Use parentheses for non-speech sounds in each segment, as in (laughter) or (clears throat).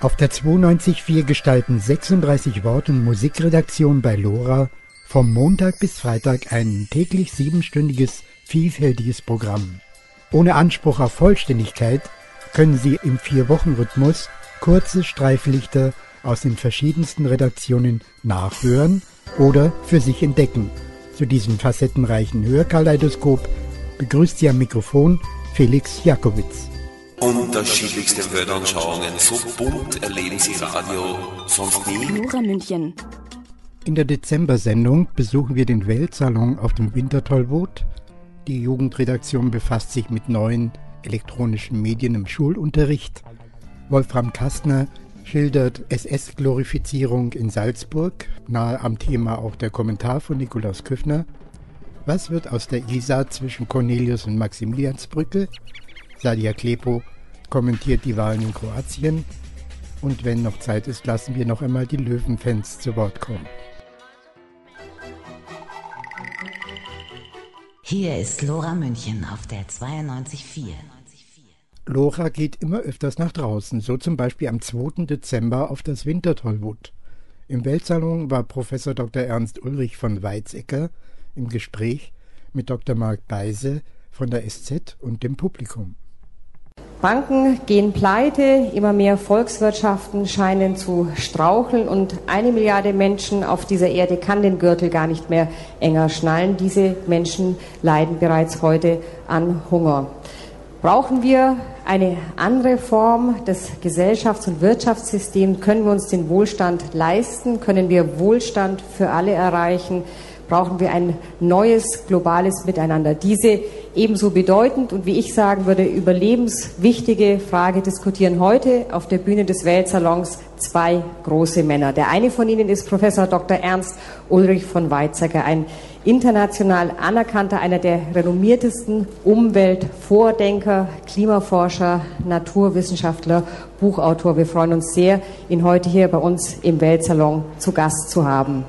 Auf der 92.4 gestalten 36 Wort- und Musikredaktionen bei LoRa vom Montag bis Freitag ein täglich siebenstündiges, vielfältiges Programm. Ohne Anspruch auf Vollständigkeit können Sie im Vier-Wochen-Rhythmus kurze Streiflichter aus den verschiedensten Redaktionen nachhören oder für sich entdecken. Zu diesem facettenreichen Hörkaleidoskop begrüßt Sie am Mikrofon Felix Jakowitz unterschiedlichste Weltanschauungen. So bunt erleben Sie Radio sonst nie. Lora München. In der Dezember-Sendung besuchen wir den Weltsalon auf dem Wintertollboot. Die Jugendredaktion befasst sich mit neuen elektronischen Medien im Schulunterricht. Wolfram Kastner schildert SS-Glorifizierung in Salzburg, nahe am Thema auch der Kommentar von Nikolaus Küffner. Was wird aus der Isar zwischen Cornelius und Maximiliansbrücke? Sadia Klepo kommentiert die Wahlen in Kroatien. Und wenn noch Zeit ist, lassen wir noch einmal die Löwenfans zu Wort kommen. Hier ist Lora München auf der 92.4. Lora geht immer öfters nach draußen, so zum Beispiel am 2. Dezember auf das Wintertollwood. Im Weltsalon war Professor Dr. Ernst Ulrich von Weizsäcker im Gespräch mit Dr. Marc Beise von der SZ und dem Publikum. Banken gehen pleite, immer mehr Volkswirtschaften scheinen zu straucheln und eine Milliarde Menschen auf dieser Erde kann den Gürtel gar nicht mehr enger schnallen. Diese Menschen leiden bereits heute an Hunger. Brauchen wir eine andere Form des Gesellschafts- und Wirtschaftssystems? Können wir uns den Wohlstand leisten? Können wir Wohlstand für alle erreichen? Brauchen wir ein neues globales Miteinander. Diese ebenso bedeutend und wie ich sagen würde, überlebenswichtige Frage diskutieren heute auf der Bühne des Weltsalons zwei große Männer. Der eine von ihnen ist Professor Dr. Ernst Ulrich von Weizsäcker, ein international anerkannter, einer der renommiertesten Umweltvordenker, Klimaforscher, Naturwissenschaftler, Buchautor. Wir freuen uns sehr, ihn heute hier bei uns im Weltsalon zu Gast zu haben.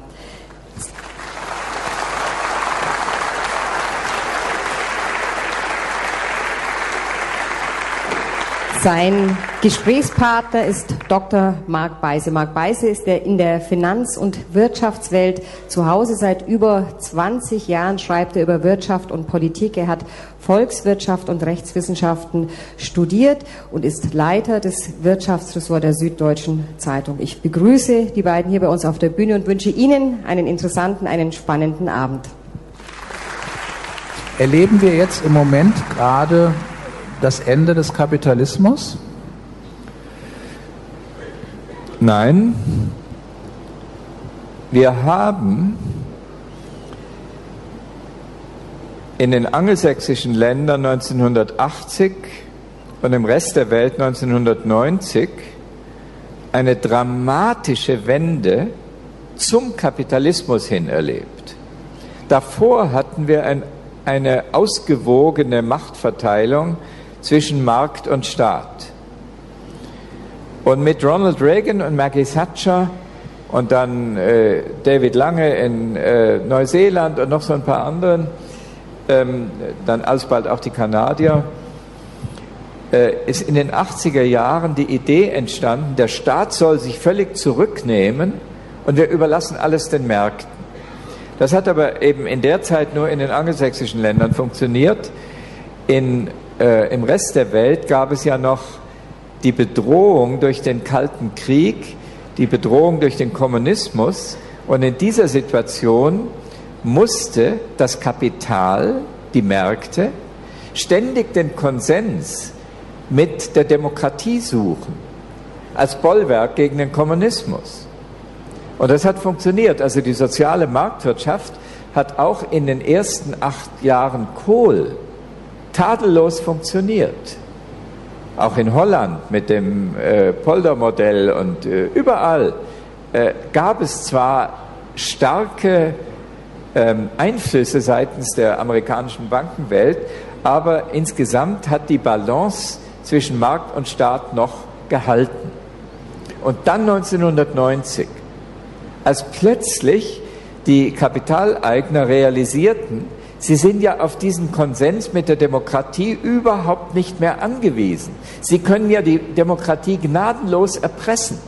Sein Gesprächspartner ist Dr. Marc Beise. Marc Beise ist der in der Finanz- und Wirtschaftswelt zu Hause. Seit über 20 Jahren schreibt er über Wirtschaft und Politik. Er hat Volkswirtschaft und Rechtswissenschaften studiert und ist Leiter des Wirtschaftsressorts der Süddeutschen Zeitung. Ich begrüße die beiden hier bei uns auf der Bühne und wünsche Ihnen einen interessanten, einen spannenden Abend. Erleben wir jetzt im Moment gerade das Ende des Kapitalismus? Nein, wir haben in den angelsächsischen Ländern 1980 und im Rest der Welt 1990 eine dramatische Wende zum Kapitalismus hin erlebt. Davor hatten wir ein, eine ausgewogene Machtverteilung zwischen Markt und Staat. Und mit Ronald Reagan und Maggie Thatcher und dann äh, David Lange in äh, Neuseeland und noch so ein paar anderen, ähm, dann alsbald auch die Kanadier, äh, ist in den 80er Jahren die Idee entstanden, der Staat soll sich völlig zurücknehmen und wir überlassen alles den Märkten. Das hat aber eben in der Zeit nur in den angelsächsischen Ländern funktioniert. In äh, im Rest der Welt gab es ja noch die Bedrohung durch den Kalten Krieg, die Bedrohung durch den Kommunismus. Und in dieser Situation musste das Kapital, die Märkte, ständig den Konsens mit der Demokratie suchen, als Bollwerk gegen den Kommunismus. Und das hat funktioniert. Also die soziale Marktwirtschaft hat auch in den ersten acht Jahren Kohl tadellos funktioniert. Auch in Holland mit dem äh, Polder-Modell und äh, überall äh, gab es zwar starke ähm, Einflüsse seitens der amerikanischen Bankenwelt, aber insgesamt hat die Balance zwischen Markt und Staat noch gehalten. Und dann 1990, als plötzlich die Kapitaleigner realisierten, Sie sind ja auf diesen Konsens mit der Demokratie überhaupt nicht mehr angewiesen. Sie können ja die Demokratie gnadenlos erpressen,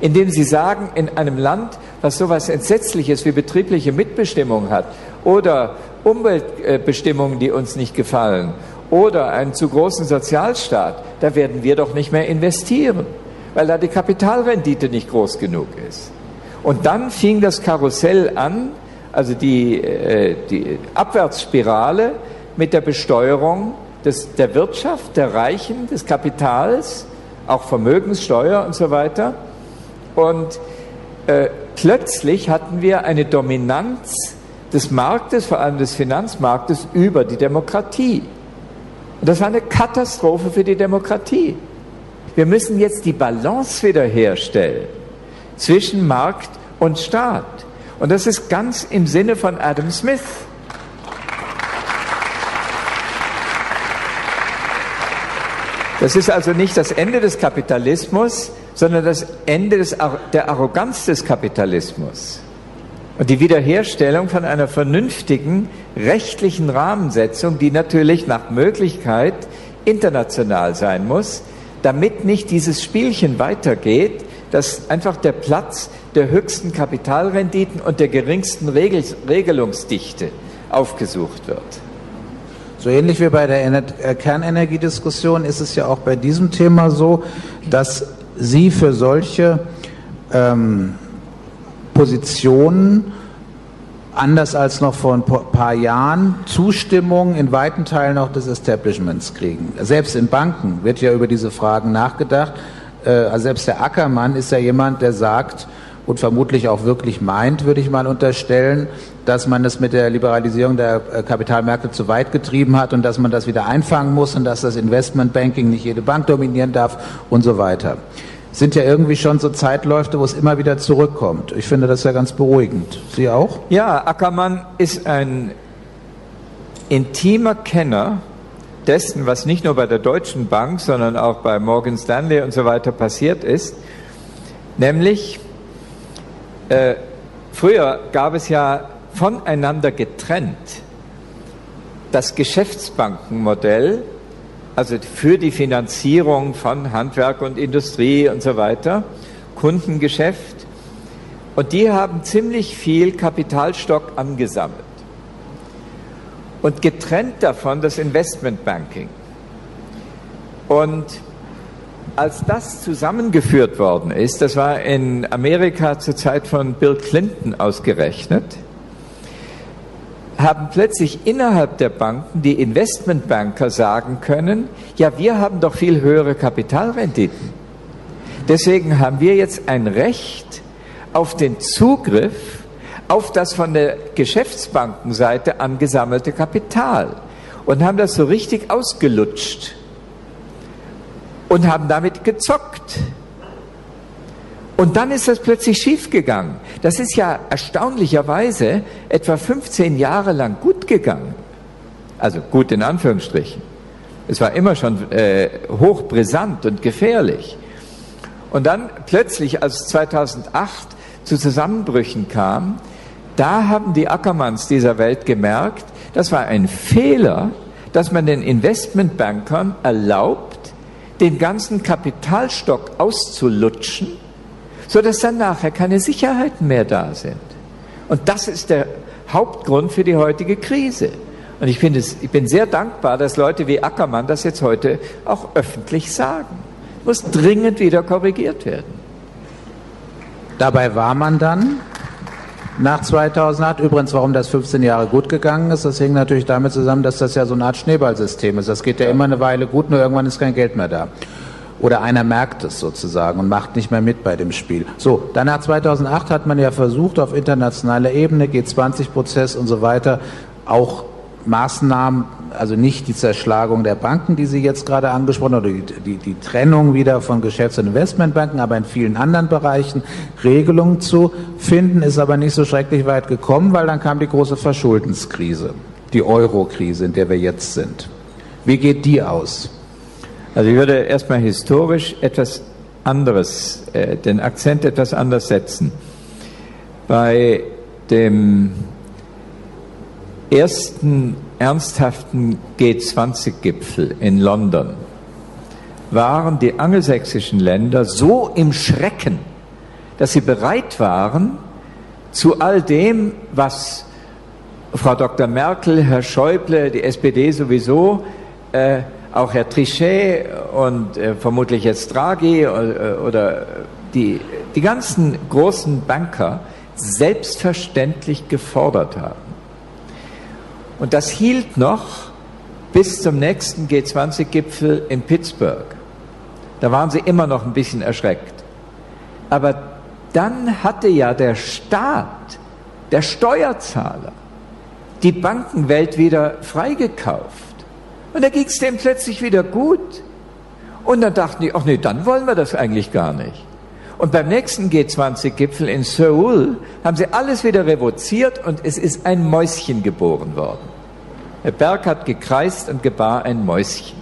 indem Sie sagen, in einem Land, was so etwas Entsetzliches wie betriebliche Mitbestimmung hat oder Umweltbestimmungen, die uns nicht gefallen oder einen zu großen Sozialstaat, da werden wir doch nicht mehr investieren, weil da die Kapitalrendite nicht groß genug ist. Und dann fing das Karussell an, also die, äh, die Abwärtsspirale mit der Besteuerung des, der Wirtschaft, der Reichen, des Kapitals, auch Vermögenssteuer und so weiter. Und äh, plötzlich hatten wir eine Dominanz des Marktes, vor allem des Finanzmarktes, über die Demokratie. Und das war eine Katastrophe für die Demokratie. Wir müssen jetzt die Balance wiederherstellen zwischen Markt und Staat. Und das ist ganz im Sinne von Adam Smith. Das ist also nicht das Ende des Kapitalismus, sondern das Ende des, der Arroganz des Kapitalismus. Und die Wiederherstellung von einer vernünftigen rechtlichen Rahmensetzung, die natürlich nach Möglichkeit international sein muss, damit nicht dieses Spielchen weitergeht, dass einfach der Platz der höchsten Kapitalrenditen und der geringsten Regel Regelungsdichte aufgesucht wird. So ähnlich wie bei der äh, Kernenergiediskussion ist es ja auch bei diesem Thema so, dass Sie für solche ähm, Positionen anders als noch vor ein paar Jahren Zustimmung in weiten Teilen auch des Establishments kriegen. Selbst in Banken wird ja über diese Fragen nachgedacht. Äh, also selbst der Ackermann ist ja jemand, der sagt und vermutlich auch wirklich meint, würde ich mal unterstellen, dass man es mit der Liberalisierung der äh, Kapitalmärkte zu weit getrieben hat und dass man das wieder einfangen muss und dass das Investmentbanking nicht jede Bank dominieren darf und so weiter. Sind ja irgendwie schon so Zeitläufe, wo es immer wieder zurückkommt. Ich finde das ja ganz beruhigend. Sie auch? Ja, Ackermann ist ein intimer Kenner dessen, was nicht nur bei der Deutschen Bank, sondern auch bei Morgan Stanley und so weiter passiert ist. Nämlich, äh, früher gab es ja voneinander getrennt das Geschäftsbankenmodell, also für die Finanzierung von Handwerk und Industrie und so weiter, Kundengeschäft. Und die haben ziemlich viel Kapitalstock angesammelt und getrennt davon das Investmentbanking. Und als das zusammengeführt worden ist, das war in Amerika zur Zeit von Bill Clinton ausgerechnet, haben plötzlich innerhalb der Banken die Investmentbanker sagen können, ja, wir haben doch viel höhere Kapitalrenditen. Deswegen haben wir jetzt ein Recht auf den Zugriff auf das von der Geschäftsbankenseite angesammelte Kapital und haben das so richtig ausgelutscht und haben damit gezockt. Und dann ist das plötzlich schiefgegangen. Das ist ja erstaunlicherweise etwa 15 Jahre lang gut gegangen. Also gut in Anführungsstrichen. Es war immer schon äh, hochbrisant und gefährlich. Und dann plötzlich, als 2008 zu Zusammenbrüchen kam, da haben die Ackermanns dieser Welt gemerkt, das war ein Fehler, dass man den Investmentbankern erlaubt, den ganzen Kapitalstock auszulutschen, sodass dann nachher keine Sicherheiten mehr da sind. Und das ist der Hauptgrund für die heutige Krise. Und ich, finde es, ich bin sehr dankbar, dass Leute wie Ackermann das jetzt heute auch öffentlich sagen. Muss dringend wieder korrigiert werden. Dabei war man dann nach 2008. Übrigens, warum das 15 Jahre gut gegangen ist, das hängt natürlich damit zusammen, dass das ja so eine Art Schneeballsystem ist. Das geht ja immer eine Weile gut, nur irgendwann ist kein Geld mehr da. Oder einer merkt es sozusagen und macht nicht mehr mit bei dem Spiel. So, dann nach 2008 hat man ja versucht, auf internationaler Ebene, G20-Prozess und so weiter, auch Maßnahmen, also nicht die Zerschlagung der Banken, die Sie jetzt gerade angesprochen haben, oder die, die, die Trennung wieder von Geschäfts- und Investmentbanken, aber in vielen anderen Bereichen Regelungen zu finden, ist aber nicht so schrecklich weit gekommen, weil dann kam die große Verschuldenskrise, die Euro-Krise, in der wir jetzt sind. Wie geht die aus? Also ich würde erstmal historisch etwas anderes, äh, den Akzent etwas anders setzen. Bei dem ersten ernsthaften G20-Gipfel in London waren die angelsächsischen Länder so im Schrecken, dass sie bereit waren, zu all dem, was Frau Dr. Merkel, Herr Schäuble, die SPD sowieso, äh, auch Herr Trichet und äh, vermutlich jetzt Draghi äh, oder die, die ganzen großen Banker selbstverständlich gefordert haben. Und das hielt noch bis zum nächsten G20-Gipfel in Pittsburgh. Da waren sie immer noch ein bisschen erschreckt. Aber dann hatte ja der Staat, der Steuerzahler, die Bankenwelt wieder freigekauft. Und da ging es dem plötzlich wieder gut. Und dann dachten die, ach nee, dann wollen wir das eigentlich gar nicht. Und beim nächsten G20-Gipfel in Seoul haben sie alles wieder revoziert und es ist ein Mäuschen geboren worden. Der Berg hat gekreist und gebar ein Mäuschen.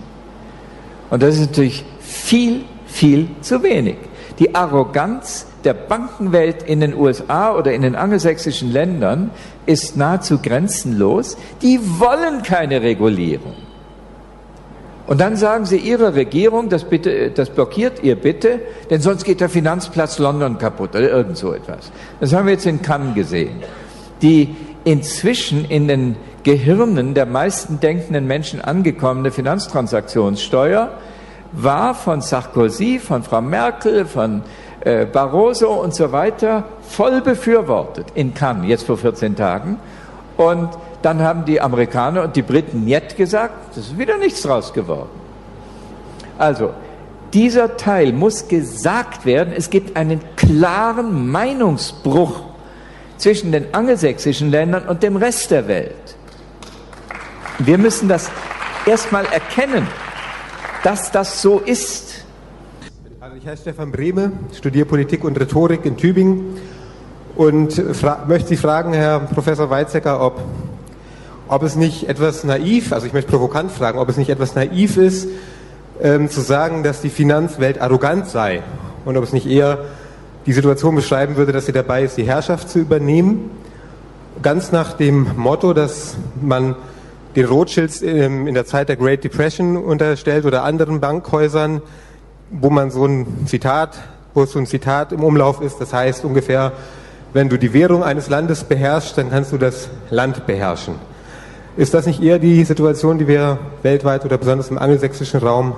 Und das ist natürlich viel, viel zu wenig. Die Arroganz der Bankenwelt in den USA oder in den angelsächsischen Ländern ist nahezu grenzenlos. Die wollen keine Regulierung. Und dann sagen sie ihrer Regierung, das, bitte, das blockiert ihr bitte, denn sonst geht der Finanzplatz London kaputt oder irgend so etwas. Das haben wir jetzt in Cannes gesehen. Die inzwischen in den Gehirnen der meisten denkenden Menschen angekommene Finanztransaktionssteuer war von Sarkozy, von Frau Merkel, von äh, Barroso und so weiter voll befürwortet in Cannes, jetzt vor 14 Tagen. Und dann haben die Amerikaner und die Briten Niet gesagt, das ist wieder nichts draus geworden. Also, dieser Teil muss gesagt werden. Es gibt einen klaren Meinungsbruch zwischen den angelsächsischen Ländern und dem Rest der Welt. Wir müssen das erstmal erkennen, dass das so ist. Also ich heiße Stefan Brehme, studiere Politik und Rhetorik in Tübingen und möchte Sie fragen, Herr Professor Weizsäcker, ob ob es nicht etwas naiv, also ich möchte provokant fragen, ob es nicht etwas naiv ist, ähm, zu sagen, dass die Finanzwelt arrogant sei und ob es nicht eher die Situation beschreiben würde, dass sie dabei ist, die Herrschaft zu übernehmen, ganz nach dem Motto, dass man den Rothschilds ähm, in der Zeit der Great Depression unterstellt oder anderen Bankhäusern, wo man so ein Zitat, wo so ein Zitat im Umlauf ist, das heißt ungefähr, wenn du die Währung eines Landes beherrschst, dann kannst du das Land beherrschen. Ist das nicht eher die Situation, die wir weltweit oder besonders im angelsächsischen Raum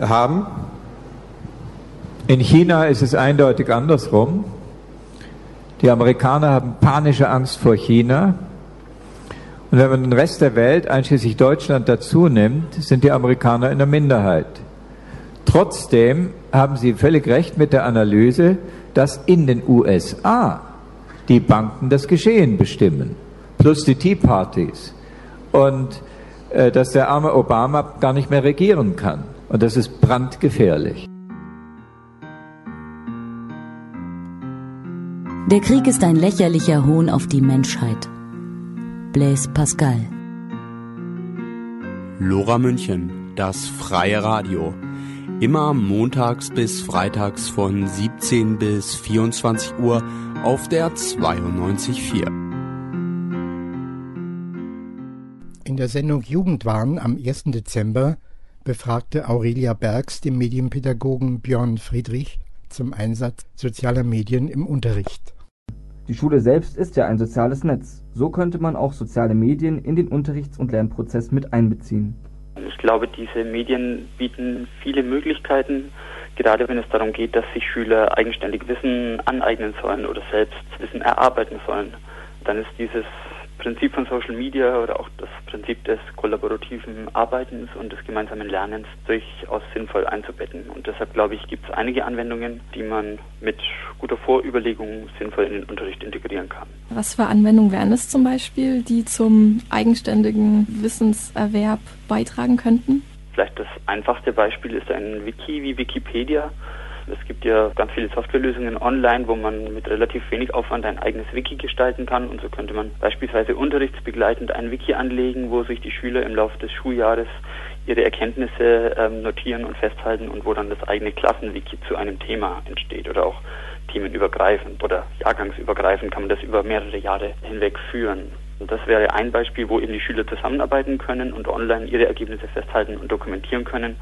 haben? In China ist es eindeutig andersrum. Die Amerikaner haben panische Angst vor China. Und wenn man den Rest der Welt, einschließlich Deutschland, dazu nimmt, sind die Amerikaner in der Minderheit. Trotzdem haben Sie völlig recht mit der Analyse, dass in den USA die Banken das Geschehen bestimmen plus die Tea Parties. Und äh, dass der arme Obama gar nicht mehr regieren kann. Und das ist brandgefährlich. Der Krieg ist ein lächerlicher Hohn auf die Menschheit. Blaise Pascal. Lora München, das freie Radio. Immer montags bis freitags von 17 bis 24 Uhr auf der 92.4. In der Sendung Jugendwahn am 1. Dezember befragte Aurelia Bergs den Medienpädagogen Björn Friedrich zum Einsatz sozialer Medien im Unterricht. Die Schule selbst ist ja ein soziales Netz. So könnte man auch soziale Medien in den Unterrichts- und Lernprozess mit einbeziehen. Ich glaube, diese Medien bieten viele Möglichkeiten, gerade wenn es darum geht, dass sich Schüler eigenständig Wissen aneignen sollen oder selbst Wissen erarbeiten sollen. Dann ist dieses Prinzip von Social Media oder auch das Prinzip des kollaborativen Arbeitens und des gemeinsamen Lernens durchaus sinnvoll einzubetten. Und deshalb glaube ich, gibt es einige Anwendungen, die man mit guter Vorüberlegung sinnvoll in den Unterricht integrieren kann. Was für Anwendungen wären es zum Beispiel, die zum eigenständigen Wissenserwerb beitragen könnten? Vielleicht das einfachste Beispiel ist ein Wiki wie Wikipedia es gibt ja ganz viele Softwarelösungen online, wo man mit relativ wenig Aufwand ein eigenes Wiki gestalten kann. Und so könnte man beispielsweise unterrichtsbegleitend ein Wiki anlegen, wo sich die Schüler im Laufe des Schuljahres ihre Erkenntnisse ähm, notieren und festhalten und wo dann das eigene Klassenwiki zu einem Thema entsteht oder auch themenübergreifend oder jahrgangsübergreifend kann man das über mehrere Jahre hinweg führen. Und das wäre ein Beispiel, wo eben die Schüler zusammenarbeiten können und online ihre Ergebnisse festhalten und dokumentieren können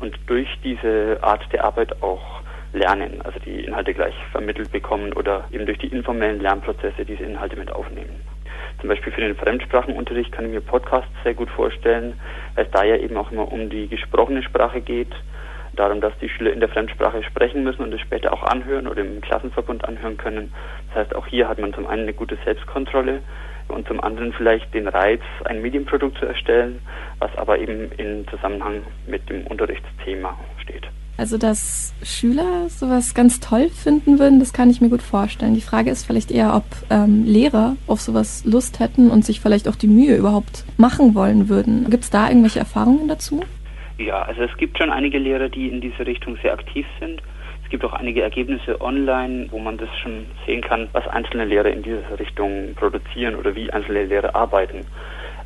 und durch diese Art der Arbeit auch lernen, also die Inhalte gleich vermittelt bekommen oder eben durch die informellen Lernprozesse diese Inhalte mit aufnehmen. Zum Beispiel für den Fremdsprachenunterricht kann ich mir Podcasts sehr gut vorstellen, weil es da ja eben auch immer um die gesprochene Sprache geht, darum, dass die Schüler in der Fremdsprache sprechen müssen und es später auch anhören oder im Klassenverbund anhören können. Das heißt, auch hier hat man zum einen eine gute Selbstkontrolle und zum anderen vielleicht den Reiz, ein Medienprodukt zu erstellen, was aber eben in Zusammenhang mit dem Unterrichtsthema steht. Also, dass Schüler sowas ganz toll finden würden, das kann ich mir gut vorstellen. Die Frage ist vielleicht eher, ob ähm, Lehrer auf sowas Lust hätten und sich vielleicht auch die Mühe überhaupt machen wollen würden. Gibt es da irgendwelche Erfahrungen dazu? Ja, also es gibt schon einige Lehrer, die in diese Richtung sehr aktiv sind. Es gibt auch einige Ergebnisse online, wo man das schon sehen kann, was einzelne Lehrer in dieser Richtung produzieren oder wie einzelne Lehrer arbeiten.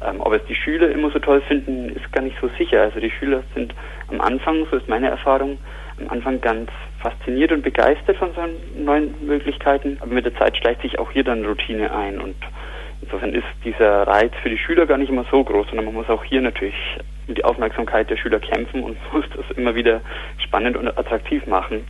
Ähm, ob es die Schüler immer so toll finden, ist gar nicht so sicher. Also die Schüler sind am Anfang, so ist meine Erfahrung, am Anfang ganz fasziniert und begeistert von solchen neuen Möglichkeiten, aber mit der Zeit schleicht sich auch hier dann Routine ein und insofern ist dieser Reiz für die Schüler gar nicht immer so groß, sondern man muss auch hier natürlich um die Aufmerksamkeit der Schüler kämpfen und (laughs) muss das immer wieder spannend und attraktiv machen.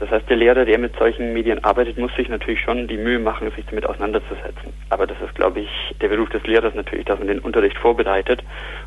Das heißt, der Lehrer, der mit solchen Medien arbeitet, muss sich natürlich schon die Mühe machen, sich damit auseinanderzusetzen. Aber das ist, glaube ich, der Beruf des Lehrers natürlich, dass man den Unterricht vorbereitet.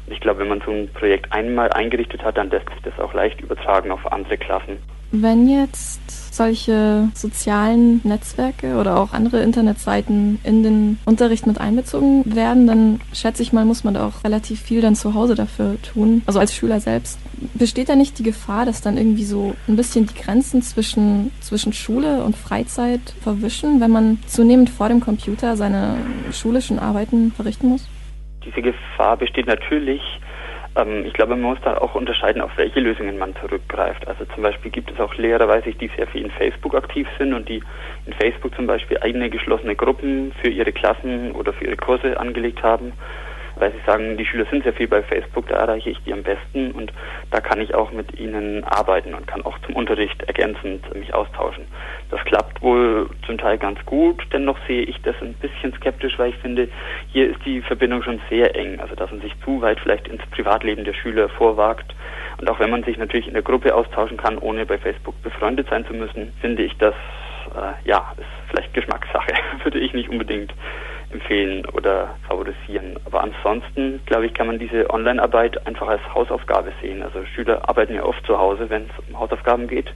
Und ich glaube, wenn man so ein Projekt einmal eingerichtet hat, dann lässt sich das auch leicht übertragen auf andere Klassen. Wenn jetzt solche sozialen Netzwerke oder auch andere Internetseiten in den Unterricht mit einbezogen werden, dann schätze ich mal, muss man da auch relativ viel dann zu Hause dafür tun, also als Schüler selbst. Besteht da nicht die Gefahr, dass dann irgendwie so ein bisschen die Grenzen zwischen, zwischen Schule und Freizeit verwischen, wenn man zunehmend vor dem Computer seine schulischen Arbeiten verrichten muss? Diese Gefahr besteht natürlich, ähm, ich glaube, man muss da auch unterscheiden, auf welche Lösungen man zurückgreift. Also zum Beispiel gibt es auch Lehrer, weiß ich, die sehr viel in Facebook aktiv sind und die in Facebook zum Beispiel eigene geschlossene Gruppen für ihre Klassen oder für ihre Kurse angelegt haben weil sie sagen, die Schüler sind sehr viel bei Facebook, da erreiche ich die am besten und da kann ich auch mit ihnen arbeiten und kann auch zum Unterricht ergänzend mich austauschen. Das klappt wohl zum Teil ganz gut, dennoch sehe ich das ein bisschen skeptisch, weil ich finde, hier ist die Verbindung schon sehr eng, also dass man sich zu weit vielleicht ins Privatleben der Schüler vorwagt. Und auch wenn man sich natürlich in der Gruppe austauschen kann, ohne bei Facebook befreundet sein zu müssen, finde ich das, äh, ja, ist vielleicht Geschmackssache, (laughs) würde ich nicht unbedingt empfehlen oder favorisieren. Aber ansonsten, glaube ich, kann man diese Online-Arbeit einfach als Hausaufgabe sehen. Also Schüler arbeiten ja oft zu Hause, wenn es um Hausaufgaben geht.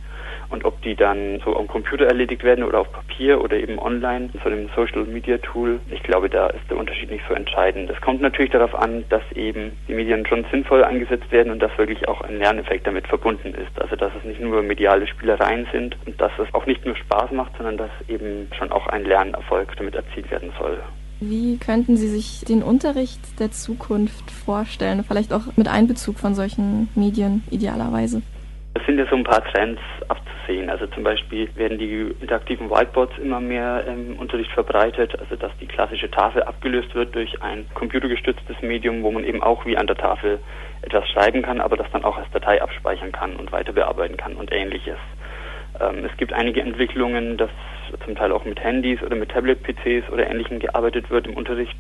Und ob die dann so am Computer erledigt werden oder auf Papier oder eben online, so einem Social Media Tool, ich glaube, da ist der Unterschied nicht so entscheidend. Es kommt natürlich darauf an, dass eben die Medien schon sinnvoll eingesetzt werden und dass wirklich auch ein Lerneffekt damit verbunden ist. Also dass es nicht nur mediale Spielereien sind und dass es auch nicht nur Spaß macht, sondern dass eben schon auch ein Lernerfolg damit erzielt werden soll. Wie könnten Sie sich den Unterricht der Zukunft vorstellen? Vielleicht auch mit Einbezug von solchen Medien idealerweise? Es sind ja so ein paar Trends abzusehen. Also zum Beispiel werden die interaktiven Whiteboards immer mehr im Unterricht verbreitet, also dass die klassische Tafel abgelöst wird durch ein computergestütztes Medium, wo man eben auch wie an der Tafel etwas schreiben kann, aber das dann auch als Datei abspeichern kann und weiter bearbeiten kann und ähnliches. Ähm, es gibt einige Entwicklungen, dass zum Teil auch mit Handys oder mit Tablet-PCs oder Ähnlichem gearbeitet wird im Unterricht.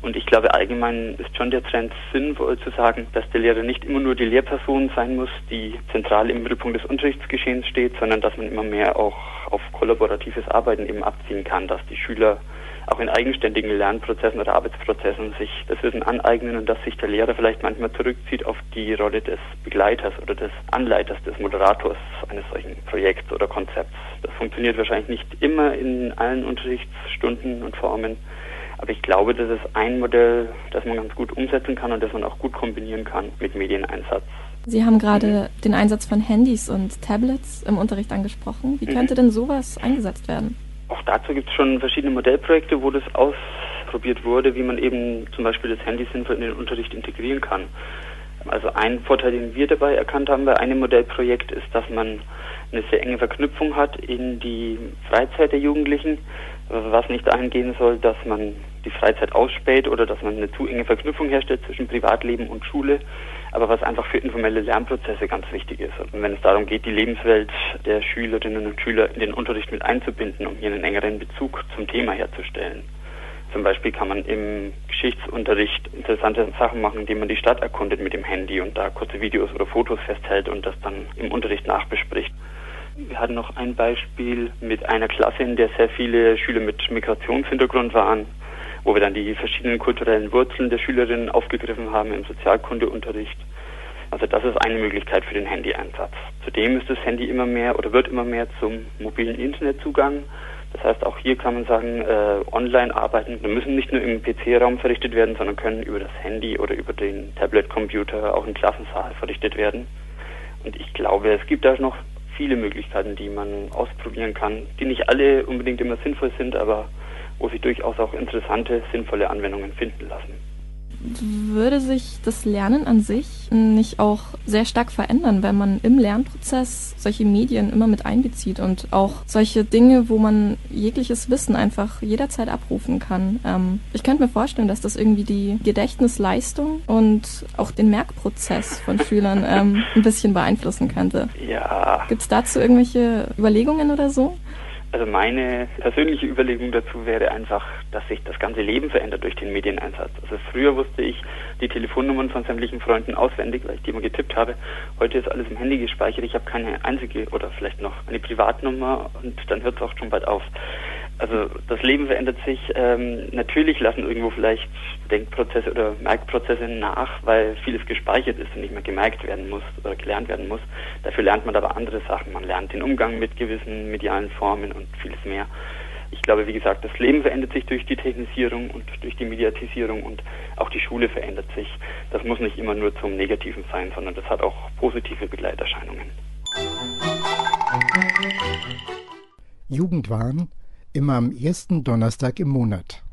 Und ich glaube, allgemein ist schon der Trend sinnvoll zu sagen, dass der Lehrer nicht immer nur die Lehrperson sein muss, die zentral im Mittelpunkt des Unterrichtsgeschehens steht, sondern dass man immer mehr auch auf kollaboratives Arbeiten eben abziehen kann, dass die Schüler auch in eigenständigen Lernprozessen oder Arbeitsprozessen sich das Wissen aneignen und dass sich der Lehrer vielleicht manchmal zurückzieht auf die Rolle des Begleiters oder des Anleiters, des Moderators eines solchen Projekts oder Konzepts. Das funktioniert wahrscheinlich nicht immer in allen Unterrichtsstunden und Formen, aber ich glaube, das ist ein Modell, das man ganz gut umsetzen kann und das man auch gut kombinieren kann mit Medieneinsatz. Sie haben gerade mhm. den Einsatz von Handys und Tablets im Unterricht angesprochen. Wie mhm. könnte denn sowas eingesetzt werden? Auch dazu gibt es schon verschiedene Modellprojekte, wo das ausprobiert wurde, wie man eben zum Beispiel das Handy sinnvoll in den Unterricht integrieren kann. Also ein Vorteil, den wir dabei erkannt haben bei einem Modellprojekt, ist, dass man eine sehr enge Verknüpfung hat in die Freizeit der Jugendlichen, was nicht dahin soll, dass man die Freizeit ausspäht oder dass man eine zu enge Verknüpfung herstellt zwischen Privatleben und Schule, aber was einfach für informelle Lernprozesse ganz wichtig ist. Und wenn es darum geht, die Lebenswelt der Schülerinnen und Schüler in den Unterricht mit einzubinden, um hier einen engeren Bezug zum Thema herzustellen. Zum Beispiel kann man im Geschichtsunterricht interessante Sachen machen, indem man die Stadt erkundet mit dem Handy und da kurze Videos oder Fotos festhält und das dann im Unterricht nachbespricht. Wir hatten noch ein Beispiel mit einer Klasse, in der sehr viele Schüler mit Migrationshintergrund waren, wo wir dann die verschiedenen kulturellen Wurzeln der Schülerinnen aufgegriffen haben im Sozialkundeunterricht. Also das ist eine Möglichkeit für den Handyeinsatz. Zudem ist das Handy immer mehr oder wird immer mehr zum mobilen Internetzugang. Das heißt, auch hier kann man sagen, äh, online arbeiten da müssen nicht nur im PC-Raum verrichtet werden, sondern können über das Handy oder über den Tablet-Computer auch im Klassensaal verrichtet werden. Und ich glaube, es gibt da noch viele Möglichkeiten, die man ausprobieren kann, die nicht alle unbedingt immer sinnvoll sind, aber wo sich durchaus auch interessante, sinnvolle Anwendungen finden lassen würde sich das Lernen an sich nicht auch sehr stark verändern, wenn man im Lernprozess solche Medien immer mit einbezieht und auch solche Dinge, wo man jegliches Wissen einfach jederzeit abrufen kann. Ähm, ich könnte mir vorstellen, dass das irgendwie die Gedächtnisleistung und auch den Merkprozess von (laughs) Schülern ähm, ein bisschen beeinflussen könnte. Ja. Gibt es dazu irgendwelche Überlegungen oder so? Also meine persönliche Überlegung dazu wäre einfach, dass sich das ganze Leben verändert durch den Medieneinsatz. Also früher wusste ich die Telefonnummern von sämtlichen Freunden auswendig, weil ich die immer getippt habe. Heute ist alles im Handy gespeichert. Ich habe keine einzige oder vielleicht noch eine Privatnummer und dann hört es auch schon bald auf. Also das Leben verändert sich. Ähm, natürlich lassen irgendwo vielleicht Denkprozesse oder Merkprozesse nach, weil vieles gespeichert ist und nicht mehr gemerkt werden muss oder gelernt werden muss. Dafür lernt man aber andere Sachen. Man lernt den Umgang mit gewissen medialen Formen und vieles mehr. Ich glaube, wie gesagt, das Leben verändert sich durch die Technisierung und durch die Mediatisierung und auch die Schule verändert sich. Das muss nicht immer nur zum Negativen sein, sondern das hat auch positive Begleiterscheinungen. Jugendwahn immer am ersten Donnerstag im Monat.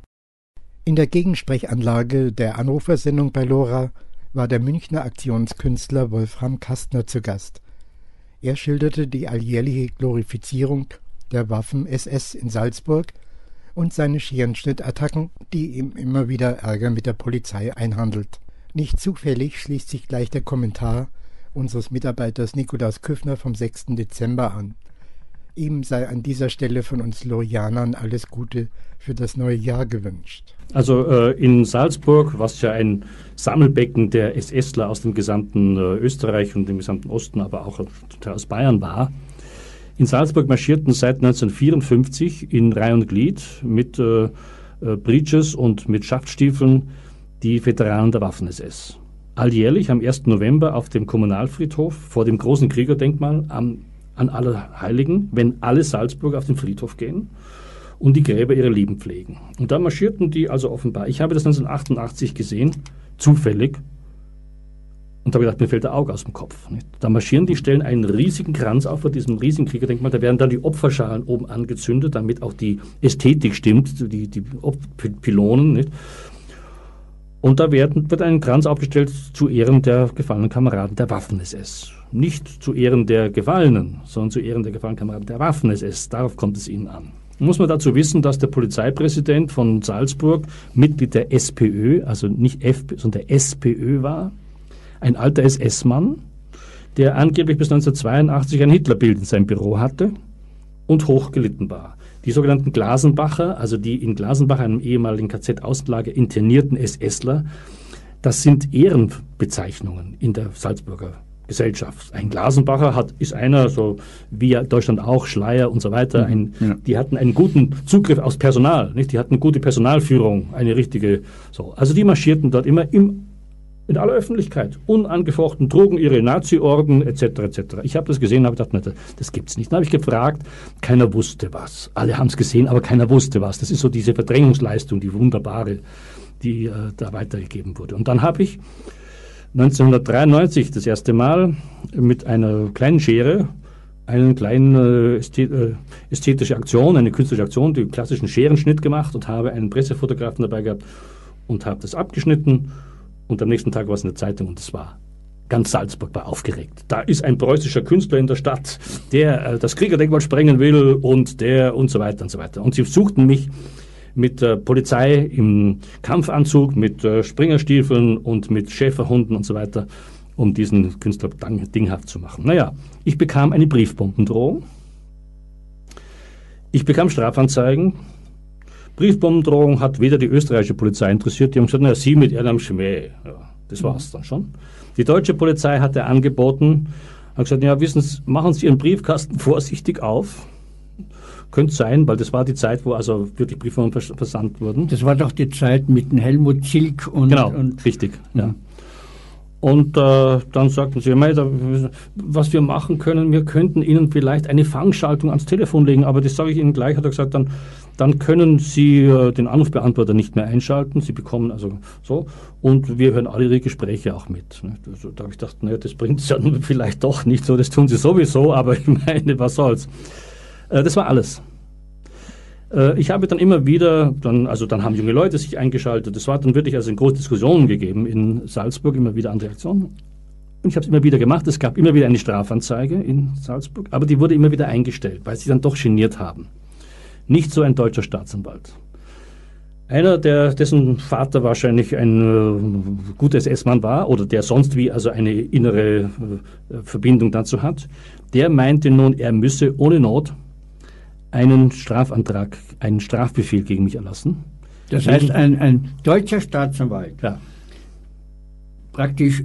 In der Gegensprechanlage der Anrufersendung bei Lora war der Münchner Aktionskünstler Wolfram Kastner zu Gast. Er schilderte die alljährliche Glorifizierung der Waffen SS in Salzburg und seine Scherenschnittattacken, die ihm immer wieder Ärger mit der Polizei einhandelt. Nicht zufällig schließt sich gleich der Kommentar unseres Mitarbeiters Nikolaus Küffner vom 6. Dezember an. Ihm sei an dieser Stelle von uns Lorianern alles Gute für das neue Jahr gewünscht. Also äh, in Salzburg, was ja ein Sammelbecken der SSler aus dem gesamten äh, Österreich und dem gesamten Osten, aber auch aus Bayern war, in Salzburg marschierten seit 1954 in Reihe und Glied mit äh, äh, Breeches und mit Schaftstiefeln die Veteranen der Waffen-SS. Alljährlich am 1. November auf dem Kommunalfriedhof vor dem großen Kriegerdenkmal am an Allerheiligen, wenn alle Salzburger auf den Friedhof gehen und die Gräber ihrer Lieben pflegen. Und da marschierten die also offenbar. Ich habe das 1988 gesehen, zufällig, und da habe gedacht, mir fällt der Auge aus dem Kopf. Nicht? Da marschieren die, stellen einen riesigen Kranz auf vor diesem riesigen Kriegerdenkmal. Da werden dann die Opferschalen oben angezündet, damit auch die Ästhetik stimmt, die, die Pylonen. Nicht? Und da werden, wird ein Kranz aufgestellt zu Ehren der gefallenen Kameraden der Waffen-SS. Nicht zu Ehren der Gefallenen, sondern zu Ehren der gefallenen Kameraden der Waffen-SS. Darauf kommt es ihnen an. Muss man dazu wissen, dass der Polizeipräsident von Salzburg Mitglied der SPÖ, also nicht FPÖ, sondern der SPÖ war, ein alter SS-Mann, der angeblich bis 1982 ein Hitlerbild in seinem Büro hatte und hochgelitten war. Die sogenannten Glasenbacher, also die in Glasenbach, einem ehemaligen KZ-Außenlager internierten SSler, das sind Ehrenbezeichnungen in der Salzburger Gesellschaft. Ein Glasenbacher hat, ist einer, so wie Deutschland auch, Schleier und so weiter, ein, ja. die hatten einen guten Zugriff aufs Personal, nicht? die hatten gute Personalführung, eine richtige, so. Also die marschierten dort immer im, in aller Öffentlichkeit, unangefochten, trugen ihre Nazi-Orden etc. etc. Ich habe das gesehen, habe gedacht, nein, das gibt's nicht. Dann habe ich gefragt, keiner wusste was. Alle haben es gesehen, aber keiner wusste was. Das ist so diese Verdrängungsleistung, die wunderbare, die äh, da weitergegeben wurde. Und dann habe ich 1993 das erste Mal mit einer kleinen Schere eine kleine äh, äh, ästhetische Aktion, eine künstlerische Aktion, den klassischen Scherenschnitt gemacht und habe einen Pressefotografen dabei gehabt und habe das abgeschnitten und am nächsten Tag war es in der Zeitung und es war ganz Salzburg war aufgeregt. Da ist ein preußischer Künstler in der Stadt, der äh, das Kriegerdenkmal sprengen will und der und so weiter und so weiter. Und sie suchten mich mit der Polizei im Kampfanzug, mit äh, Springerstiefeln und mit Schäferhunden und so weiter, um diesen Künstler dinghaft zu machen. Naja, ich bekam eine Briefbombendrohung. Ich bekam Strafanzeigen Briefbombendrohung hat weder die österreichische Polizei interessiert, die haben gesagt, na, Sie mit Ihrem Schmäh. Ja, das war's dann schon. Die deutsche Polizei hatte angeboten, hat gesagt, ja, wissen Sie, machen Sie Ihren Briefkasten (laughs) vorsichtig auf. Könnte sein, weil das war die Zeit, wo also wirklich Briefe vers versandt wurden. Das war doch die Zeit mit dem Helmut Zilk und... Genau, und richtig, ja. Und äh, dann sagten sie, was wir machen können, wir könnten Ihnen vielleicht eine Fangschaltung ans Telefon legen, aber das sage ich Ihnen gleich, hat er gesagt, dann, dann können Sie äh, den Anrufbeantworter nicht mehr einschalten, Sie bekommen also so, und wir hören alle Ihre Gespräche auch mit. Ne? Also, da habe ich gedacht, naja, das bringt es ja (laughs) vielleicht doch nicht so, das tun Sie sowieso, aber (laughs) ich meine, was soll's. Äh, das war alles. Äh, ich habe dann immer wieder, dann, also dann haben junge Leute sich eingeschaltet. Es war dann wirklich also eine große Diskussion gegeben in Salzburg, immer wieder andere Aktionen. Und ich habe es immer wieder gemacht. Es gab immer wieder eine Strafanzeige in Salzburg, aber die wurde immer wieder eingestellt, weil sie dann doch geniert haben. Nicht so ein deutscher Staatsanwalt. Einer, der, dessen Vater wahrscheinlich ein äh, guter SS-Mann war oder der sonst wie also eine innere äh, Verbindung dazu hat, der meinte nun, er müsse ohne Not einen Strafantrag, einen Strafbefehl gegen mich erlassen. Das heißt, ein, ein deutscher Staatsanwalt ja. praktisch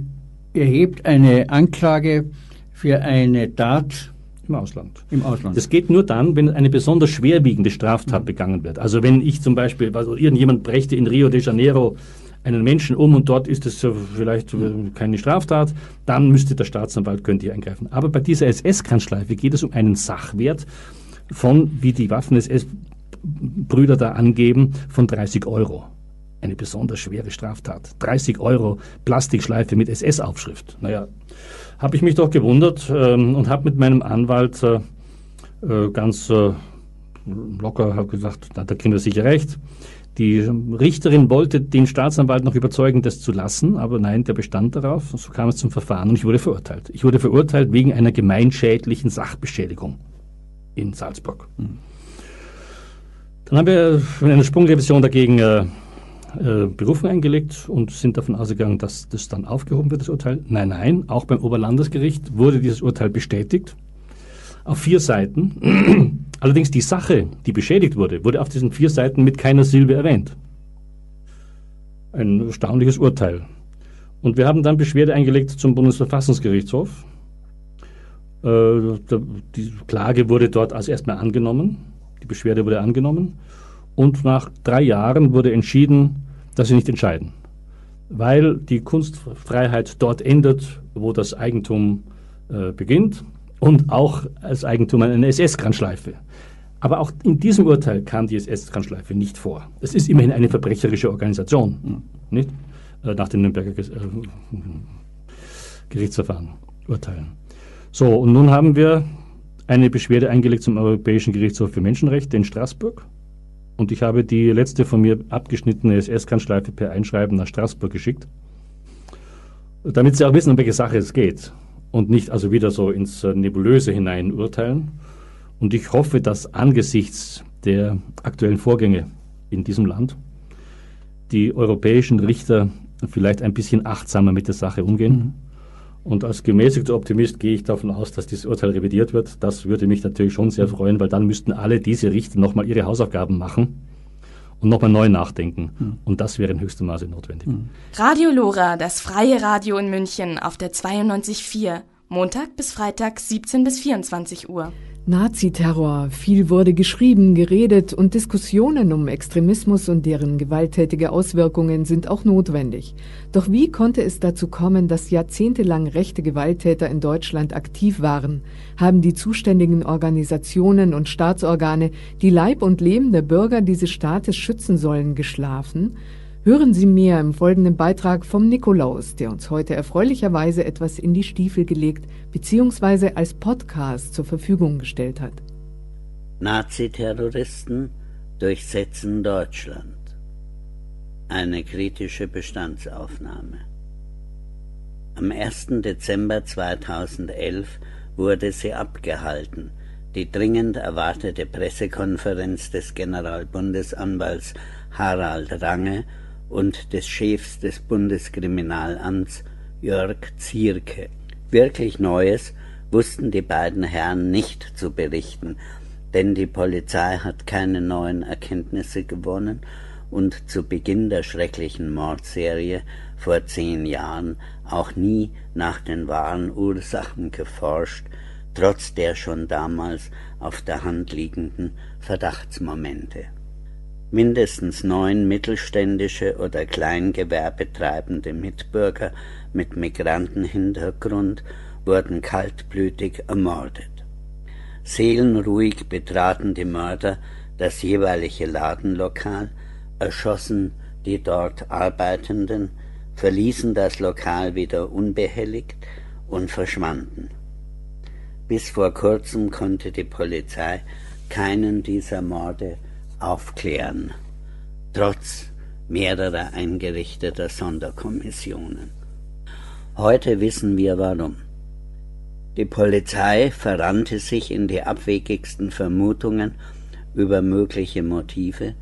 erhebt eine Anklage für eine Tat im Ausland. Im Ausland. Das geht nur dann, wenn eine besonders schwerwiegende Straftat begangen wird. Also wenn ich zum Beispiel, also irgendjemand brächte in Rio de Janeiro einen Menschen um und dort ist es vielleicht keine Straftat, dann müsste der Staatsanwalt könnte hier eingreifen. Aber bei dieser SS-Kranschleife geht es um einen Sachwert, von, wie die Waffen-SS-Brüder da angeben, von 30 Euro. Eine besonders schwere Straftat. 30 Euro Plastikschleife mit SS-Aufschrift. Naja, habe ich mich doch gewundert ähm, und habe mit meinem Anwalt äh, äh, ganz äh, locker gesagt, na, da kriegen wir sicher recht. Die Richterin wollte den Staatsanwalt noch überzeugen, das zu lassen, aber nein, der bestand darauf. Und so kam es zum Verfahren und ich wurde verurteilt. Ich wurde verurteilt wegen einer gemeinschädlichen Sachbeschädigung in Salzburg. Dann haben wir in einer Sprungrevision dagegen äh, äh, Berufung eingelegt und sind davon ausgegangen, dass das dann aufgehoben wird, das Urteil. Nein, nein, auch beim Oberlandesgericht wurde dieses Urteil bestätigt. Auf vier Seiten. (clears throat) Allerdings die Sache, die beschädigt wurde, wurde auf diesen vier Seiten mit keiner Silbe erwähnt. Ein erstaunliches Urteil. Und wir haben dann Beschwerde eingelegt zum Bundesverfassungsgerichtshof die Klage wurde dort als erstmal angenommen, die Beschwerde wurde angenommen und nach drei Jahren wurde entschieden, dass sie nicht entscheiden, weil die Kunstfreiheit dort endet, wo das Eigentum äh, beginnt und auch als Eigentum eine SS-Kranschleife. Aber auch in diesem Urteil kam die SS-Kranschleife nicht vor. Es ist immerhin eine verbrecherische Organisation, mhm. nicht? Äh, nach den Nürnberger äh, Gerichtsverfahren, Urteilen. So, und nun haben wir eine Beschwerde eingelegt zum Europäischen Gerichtshof für Menschenrechte in Straßburg. Und ich habe die letzte von mir abgeschnittene SS-Kranschleife per Einschreiben nach Straßburg geschickt, damit Sie auch wissen, um welche Sache es geht und nicht also wieder so ins äh, Nebulöse hinein urteilen. Und ich hoffe, dass angesichts der aktuellen Vorgänge in diesem Land die europäischen Richter vielleicht ein bisschen achtsamer mit der Sache umgehen. Mhm und als gemäßigter Optimist gehe ich davon aus, dass dieses Urteil revidiert wird. Das würde mich natürlich schon sehr freuen, weil dann müssten alle diese Richter nochmal ihre Hausaufgaben machen und nochmal neu nachdenken. Mhm. Und das wäre in höchstem Maße notwendig. Mhm. Radio Lora, das freie Radio in München auf der 92.4. Montag bis Freitag 17 bis 24 Uhr. Naziterror. Viel wurde geschrieben, geredet und Diskussionen um Extremismus und deren gewalttätige Auswirkungen sind auch notwendig. Doch wie konnte es dazu kommen, dass jahrzehntelang rechte Gewalttäter in Deutschland aktiv waren? Haben die zuständigen Organisationen und Staatsorgane, die Leib und Leben der Bürger dieses Staates schützen sollen, geschlafen? Hören Sie mehr im folgenden Beitrag vom Nikolaus, der uns heute erfreulicherweise etwas in die Stiefel gelegt bzw. als Podcast zur Verfügung gestellt hat. Naziterroristen durchsetzen Deutschland. Eine kritische Bestandsaufnahme. Am 1. Dezember 2011 wurde sie abgehalten, die dringend erwartete Pressekonferenz des Generalbundesanwalts Harald Range und des Chefs des Bundeskriminalamts Jörg Zierke. Wirklich Neues wussten die beiden Herren nicht zu berichten, denn die Polizei hat keine neuen Erkenntnisse gewonnen und zu Beginn der schrecklichen Mordserie vor zehn Jahren auch nie nach den wahren Ursachen geforscht, trotz der schon damals auf der Hand liegenden Verdachtsmomente. Mindestens neun mittelständische oder kleingewerbetreibende Mitbürger mit Migrantenhintergrund wurden kaltblütig ermordet. Seelenruhig betraten die Mörder das jeweilige Ladenlokal, erschossen die dort Arbeitenden, verließen das Lokal wieder unbehelligt und verschwanden. Bis vor kurzem konnte die Polizei keinen dieser Morde aufklären, trotz mehrerer eingerichteter Sonderkommissionen. Heute wissen wir warum. Die Polizei verrannte sich in die abwegigsten Vermutungen über mögliche Motive,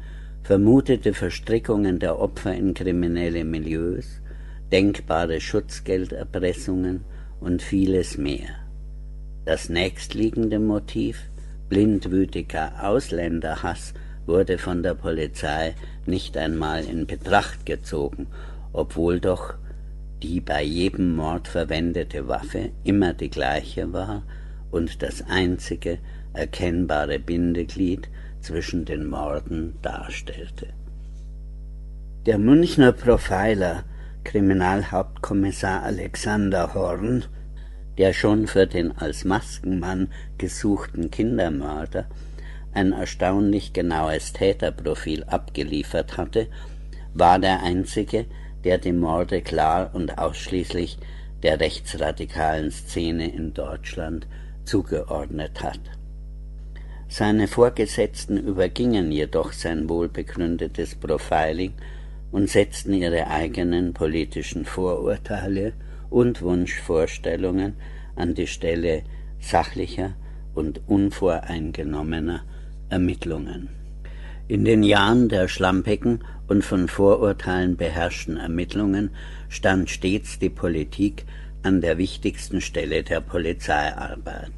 vermutete Verstrickungen der Opfer in kriminelle Milieus, denkbare Schutzgelderpressungen und vieles mehr. Das nächstliegende Motiv, blindwütiger Ausländerhass, wurde von der Polizei nicht einmal in Betracht gezogen, obwohl doch die bei jedem Mord verwendete Waffe immer die gleiche war und das einzige erkennbare Bindeglied zwischen den Morden darstellte. Der Münchner Profiler Kriminalhauptkommissar Alexander Horn, der schon für den als Maskenmann gesuchten Kindermörder ein erstaunlich genaues Täterprofil abgeliefert hatte, war der einzige, der die Morde klar und ausschließlich der rechtsradikalen Szene in Deutschland zugeordnet hat. Seine Vorgesetzten übergingen jedoch sein wohlbegründetes Profiling und setzten ihre eigenen politischen Vorurteile und Wunschvorstellungen an die Stelle sachlicher und unvoreingenommener Ermittlungen. In den Jahren der schlampigen und von Vorurteilen beherrschten Ermittlungen stand stets die Politik an der wichtigsten Stelle der Polizeiarbeit.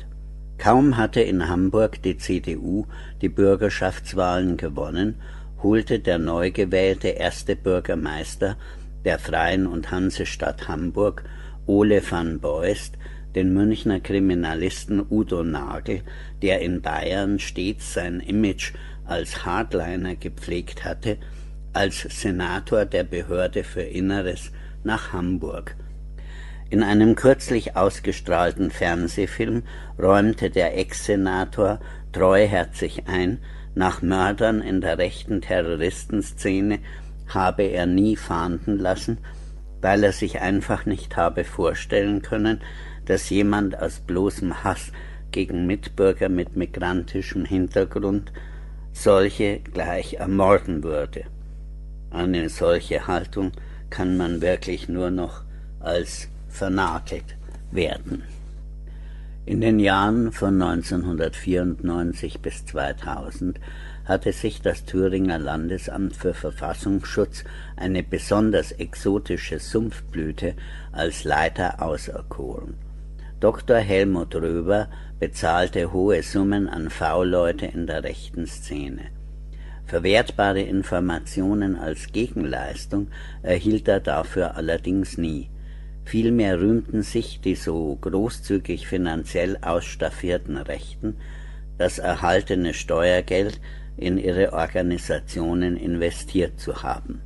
Kaum hatte in Hamburg die CDU die Bürgerschaftswahlen gewonnen, holte der neu gewählte erste Bürgermeister der Freien und Hansestadt Hamburg, Ole van Beust, den Münchner Kriminalisten Udo Nagel, der in Bayern stets sein Image als Hardliner gepflegt hatte, als Senator der Behörde für Inneres nach Hamburg. In einem kürzlich ausgestrahlten Fernsehfilm räumte der Ex-Senator treuherzig ein, nach Mördern in der rechten Terroristenszene habe er nie fahnden lassen, weil er sich einfach nicht habe vorstellen können, dass jemand aus bloßem Hass gegen Mitbürger mit migrantischem Hintergrund solche gleich ermorden würde. Eine solche Haltung kann man wirklich nur noch als vernagelt werden. In den Jahren von 1994 bis 2000 hatte sich das Thüringer Landesamt für Verfassungsschutz eine besonders exotische Sumpfblüte als Leiter auserkoren. Dr. Helmut Röber bezahlte hohe Summen an V-Leute in der rechten Szene. Verwertbare Informationen als Gegenleistung erhielt er dafür allerdings nie. Vielmehr rühmten sich die so großzügig finanziell ausstaffierten Rechten, das erhaltene Steuergeld in ihre Organisationen investiert zu haben.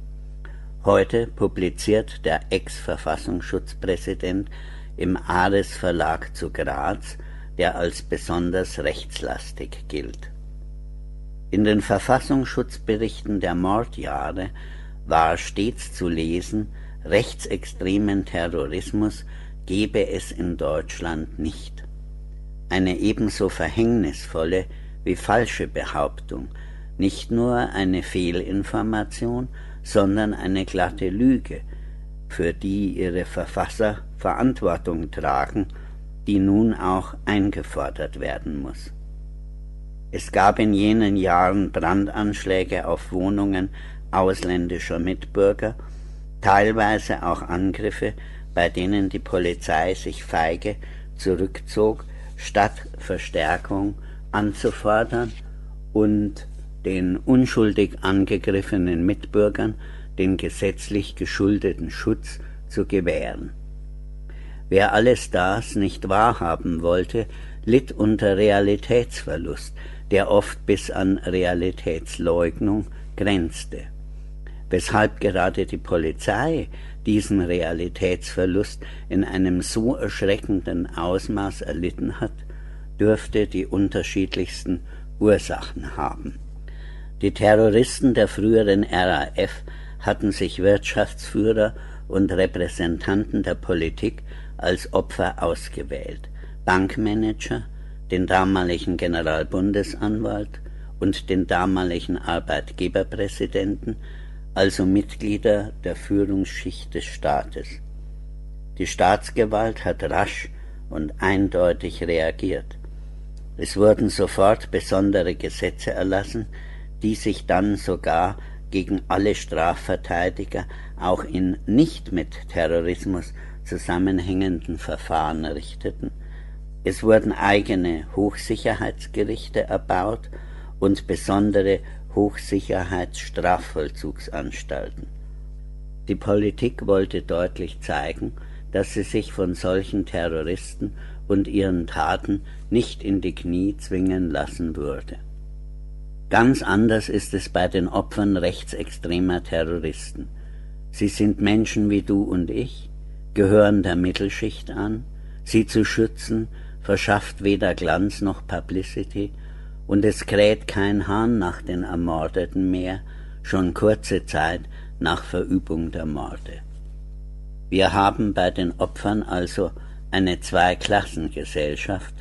Heute publiziert der Ex-Verfassungsschutzpräsident im Ares Verlag zu Graz der als besonders rechtslastig gilt. In den Verfassungsschutzberichten der Mordjahre war stets zu lesen, rechtsextremen Terrorismus gebe es in Deutschland nicht. Eine ebenso verhängnisvolle wie falsche Behauptung, nicht nur eine Fehlinformation, sondern eine glatte Lüge, für die ihre Verfasser Verantwortung tragen die nun auch eingefordert werden muss. Es gab in jenen Jahren Brandanschläge auf Wohnungen ausländischer Mitbürger, teilweise auch Angriffe, bei denen die Polizei sich feige zurückzog, statt Verstärkung anzufordern und den unschuldig angegriffenen Mitbürgern den gesetzlich geschuldeten Schutz zu gewähren. Wer alles das nicht wahrhaben wollte, litt unter Realitätsverlust, der oft bis an Realitätsleugnung grenzte. Weshalb gerade die Polizei diesen Realitätsverlust in einem so erschreckenden Ausmaß erlitten hat, dürfte die unterschiedlichsten Ursachen haben. Die Terroristen der früheren RAF hatten sich Wirtschaftsführer und Repräsentanten der Politik als Opfer ausgewählt, Bankmanager, den damaligen Generalbundesanwalt und den damaligen Arbeitgeberpräsidenten, also Mitglieder der Führungsschicht des Staates. Die Staatsgewalt hat rasch und eindeutig reagiert. Es wurden sofort besondere Gesetze erlassen, die sich dann sogar gegen alle Strafverteidiger auch in nicht mit Terrorismus zusammenhängenden Verfahren richteten. Es wurden eigene Hochsicherheitsgerichte erbaut und besondere Hochsicherheitsstrafvollzugsanstalten. Die Politik wollte deutlich zeigen, dass sie sich von solchen Terroristen und ihren Taten nicht in die Knie zwingen lassen würde. Ganz anders ist es bei den Opfern rechtsextremer Terroristen. Sie sind Menschen wie du und ich, gehören der Mittelschicht an, sie zu schützen verschafft weder Glanz noch Publicity, und es kräht kein Hahn nach den Ermordeten mehr, schon kurze Zeit nach Verübung der Morde. Wir haben bei den Opfern also eine Zweiklassengesellschaft,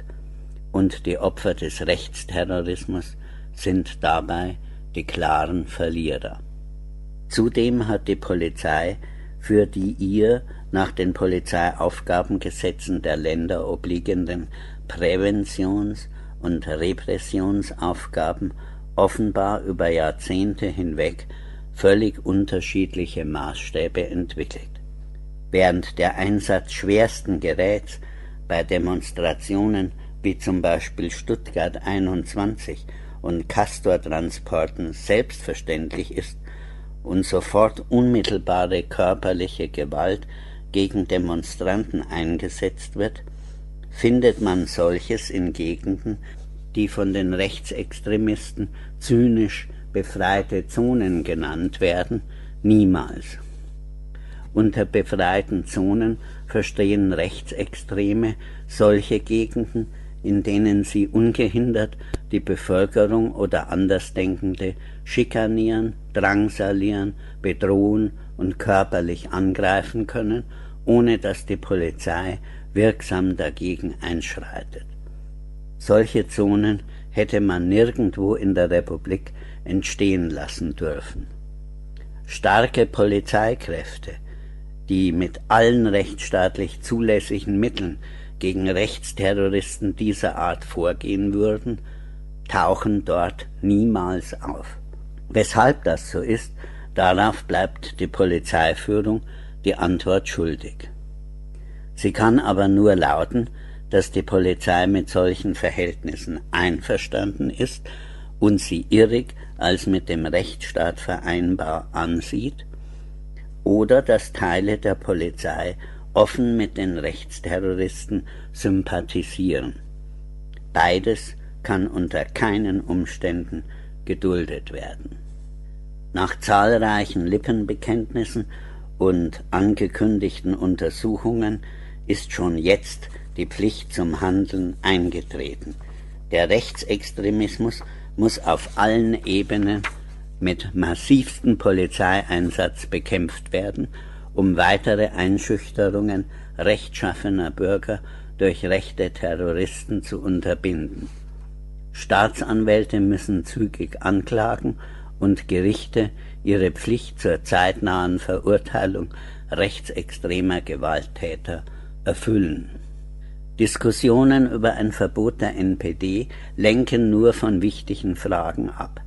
und die Opfer des Rechtsterrorismus sind dabei die klaren Verlierer. Zudem hat die Polizei für die ihr nach den Polizeiaufgabengesetzen der Länder obliegenden Präventions- und Repressionsaufgaben offenbar über Jahrzehnte hinweg völlig unterschiedliche Maßstäbe entwickelt. Während der Einsatz schwersten Geräts bei Demonstrationen wie zum Beispiel Stuttgart 21 und Castor-Transporten selbstverständlich ist und sofort unmittelbare körperliche Gewalt gegen Demonstranten eingesetzt wird, findet man solches in Gegenden, die von den Rechtsextremisten zynisch befreite Zonen genannt werden, niemals. Unter befreiten Zonen verstehen Rechtsextreme solche Gegenden, in denen sie ungehindert die Bevölkerung oder Andersdenkende schikanieren, drangsalieren, bedrohen und körperlich angreifen können, ohne dass die Polizei wirksam dagegen einschreitet. Solche Zonen hätte man nirgendwo in der Republik entstehen lassen dürfen. Starke Polizeikräfte, die mit allen rechtsstaatlich zulässigen Mitteln gegen Rechtsterroristen dieser Art vorgehen würden, tauchen dort niemals auf. Weshalb das so ist, darauf bleibt die Polizeiführung die Antwort schuldig. Sie kann aber nur lauten, dass die Polizei mit solchen Verhältnissen einverstanden ist und sie irrig als mit dem Rechtsstaat vereinbar ansieht, oder dass Teile der Polizei offen mit den Rechtsterroristen sympathisieren. Beides kann unter keinen Umständen geduldet werden. Nach zahlreichen Lippenbekenntnissen und angekündigten Untersuchungen ist schon jetzt die Pflicht zum Handeln eingetreten. Der Rechtsextremismus muss auf allen Ebenen mit massivstem Polizeieinsatz bekämpft werden, um weitere Einschüchterungen rechtschaffener Bürger durch rechte Terroristen zu unterbinden. Staatsanwälte müssen zügig anklagen und Gerichte ihre Pflicht zur zeitnahen Verurteilung rechtsextremer Gewalttäter erfüllen. Diskussionen über ein Verbot der NPD lenken nur von wichtigen Fragen ab.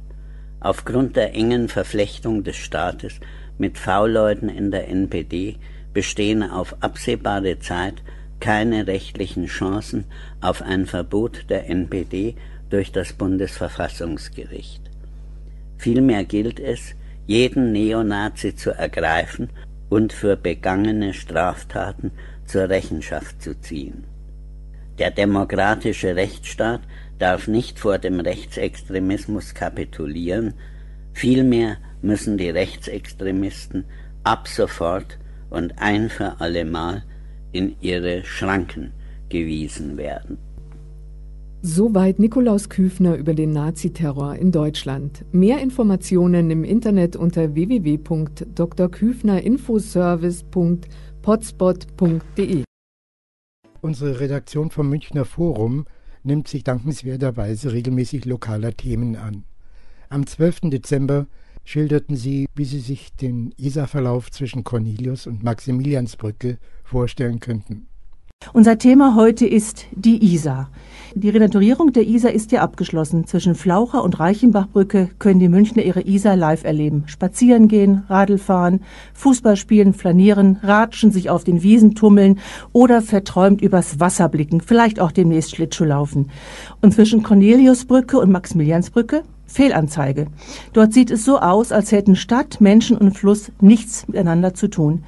Aufgrund der engen Verflechtung des Staates mit V-Leuten in der NPD bestehen auf absehbare Zeit keine rechtlichen Chancen auf ein Verbot der NPD durch das Bundesverfassungsgericht. Vielmehr gilt es, jeden Neonazi zu ergreifen und für begangene Straftaten zur Rechenschaft zu ziehen. Der demokratische Rechtsstaat darf nicht vor dem Rechtsextremismus kapitulieren, vielmehr müssen die Rechtsextremisten ab sofort und ein für allemal in ihre Schranken gewiesen werden. Soweit Nikolaus Küfner über den Naziterror in Deutschland. Mehr Informationen im Internet unter www.drküfnerinfoservice.potspot.de. Unsere Redaktion vom Münchner Forum nimmt sich dankenswerterweise regelmäßig lokaler Themen an. Am 12. Dezember schilderten sie, wie sie sich den Isarverlauf zwischen Cornelius und Maximiliansbrücke vorstellen könnten. Unser Thema heute ist die Isar. Die Renaturierung der Isar ist ja abgeschlossen. Zwischen Flaucher und Reichenbachbrücke können die Münchner ihre Isar live erleben. Spazieren gehen, Radl fahren, Fußball spielen, flanieren, ratschen, sich auf den Wiesen tummeln oder verträumt übers Wasser blicken, vielleicht auch demnächst Schlittschuh laufen. Und zwischen Corneliusbrücke und Maximiliansbrücke Fehlanzeige. Dort sieht es so aus, als hätten Stadt, Menschen und Fluss nichts miteinander zu tun.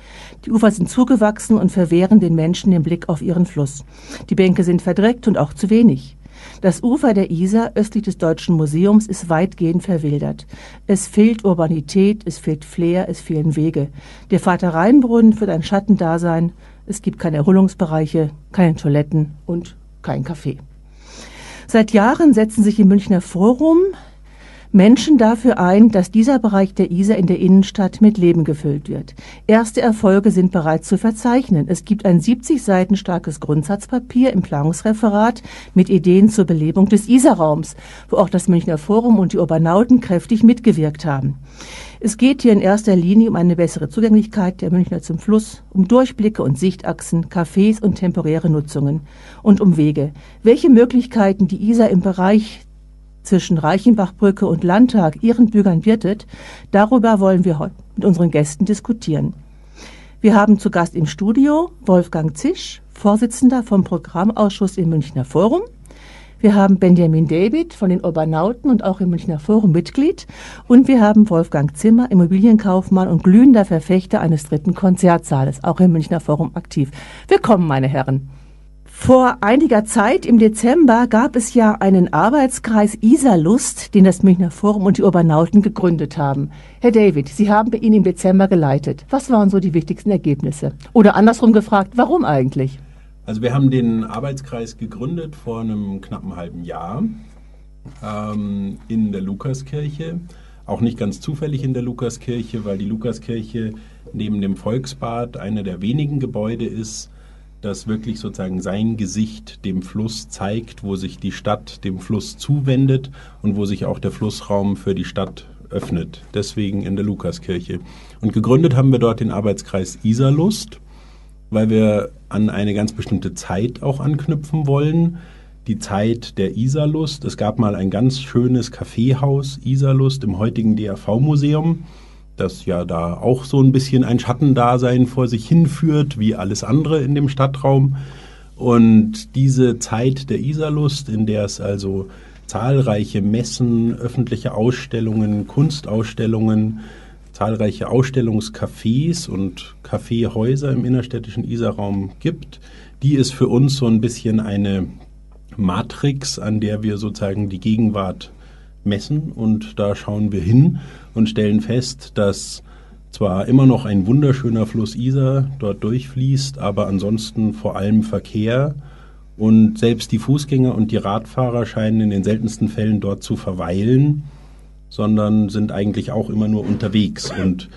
Die Ufer sind zugewachsen und verwehren den Menschen den Blick auf ihren Fluss. Die Bänke sind verdreckt und auch zu wenig. Das Ufer der Isar östlich des Deutschen Museums ist weitgehend verwildert. Es fehlt Urbanität, es fehlt Flair, es fehlen Wege. Der Vater Rheinbrunnen wird ein Schattendasein. Es gibt keine Erholungsbereiche, keine Toiletten und kein Café. Seit Jahren setzen sich im Münchner Forum Menschen dafür ein, dass dieser Bereich der Isar in der Innenstadt mit Leben gefüllt wird. Erste Erfolge sind bereits zu verzeichnen. Es gibt ein 70 Seiten starkes Grundsatzpapier im Planungsreferat mit Ideen zur Belebung des Isarraums, wo auch das Münchner Forum und die Urbanauten kräftig mitgewirkt haben. Es geht hier in erster Linie um eine bessere Zugänglichkeit der Münchner zum Fluss, um Durchblicke und Sichtachsen, Cafés und temporäre Nutzungen und um Wege. Welche Möglichkeiten die Isar im Bereich zwischen Reichenbachbrücke und Landtag ihren Bürgern bietet, darüber wollen wir heute mit unseren Gästen diskutieren. Wir haben zu Gast im Studio Wolfgang Zisch, Vorsitzender vom Programmausschuss im Münchner Forum. Wir haben Benjamin David von den Urbanauten und auch im Münchner Forum Mitglied. Und wir haben Wolfgang Zimmer, Immobilienkaufmann und glühender Verfechter eines dritten Konzertsaales, auch im Münchner Forum aktiv. Willkommen, meine Herren. Vor einiger Zeit im Dezember gab es ja einen Arbeitskreis Isarlust, den das Münchner Forum und die Urbanauten gegründet haben. Herr David, Sie haben ihn im Dezember geleitet. Was waren so die wichtigsten Ergebnisse? Oder andersrum gefragt, warum eigentlich? Also wir haben den Arbeitskreis gegründet vor einem knappen halben Jahr ähm, in der Lukaskirche. Auch nicht ganz zufällig in der Lukaskirche, weil die Lukaskirche neben dem Volksbad einer der wenigen Gebäude ist, das wirklich sozusagen sein Gesicht dem Fluss zeigt, wo sich die Stadt dem Fluss zuwendet und wo sich auch der Flussraum für die Stadt öffnet. Deswegen in der Lukaskirche. Und gegründet haben wir dort den Arbeitskreis Isarlust, weil wir an eine ganz bestimmte Zeit auch anknüpfen wollen. Die Zeit der Isarlust. Es gab mal ein ganz schönes Kaffeehaus Isarlust im heutigen DRV-Museum das ja da auch so ein bisschen ein Schattendasein vor sich hinführt, wie alles andere in dem Stadtraum. Und diese Zeit der Isarlust, in der es also zahlreiche Messen, öffentliche Ausstellungen, Kunstausstellungen, zahlreiche Ausstellungscafés und Kaffeehäuser im innerstädtischen Isarraum gibt, die ist für uns so ein bisschen eine Matrix, an der wir sozusagen die Gegenwart messen und da schauen wir hin und stellen fest, dass zwar immer noch ein wunderschöner Fluss Isar dort durchfließt, aber ansonsten vor allem Verkehr und selbst die Fußgänger und die Radfahrer scheinen in den seltensten Fällen dort zu verweilen, sondern sind eigentlich auch immer nur unterwegs und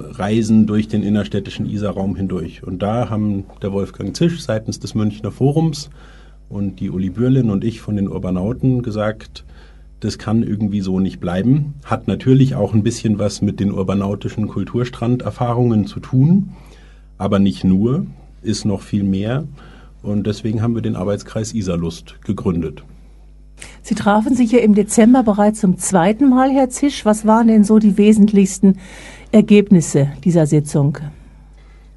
reisen durch den innerstädtischen Isarraum hindurch. Und da haben der Wolfgang Zisch seitens des Münchner Forums und die Uli Bürlin und ich von den Urbanauten gesagt, das kann irgendwie so nicht bleiben. Hat natürlich auch ein bisschen was mit den urbanautischen Kulturstranderfahrungen zu tun, aber nicht nur, ist noch viel mehr. Und deswegen haben wir den Arbeitskreis Isarlust gegründet. Sie trafen sich ja im Dezember bereits zum zweiten Mal, Herr Zisch. Was waren denn so die wesentlichsten Ergebnisse dieser Sitzung?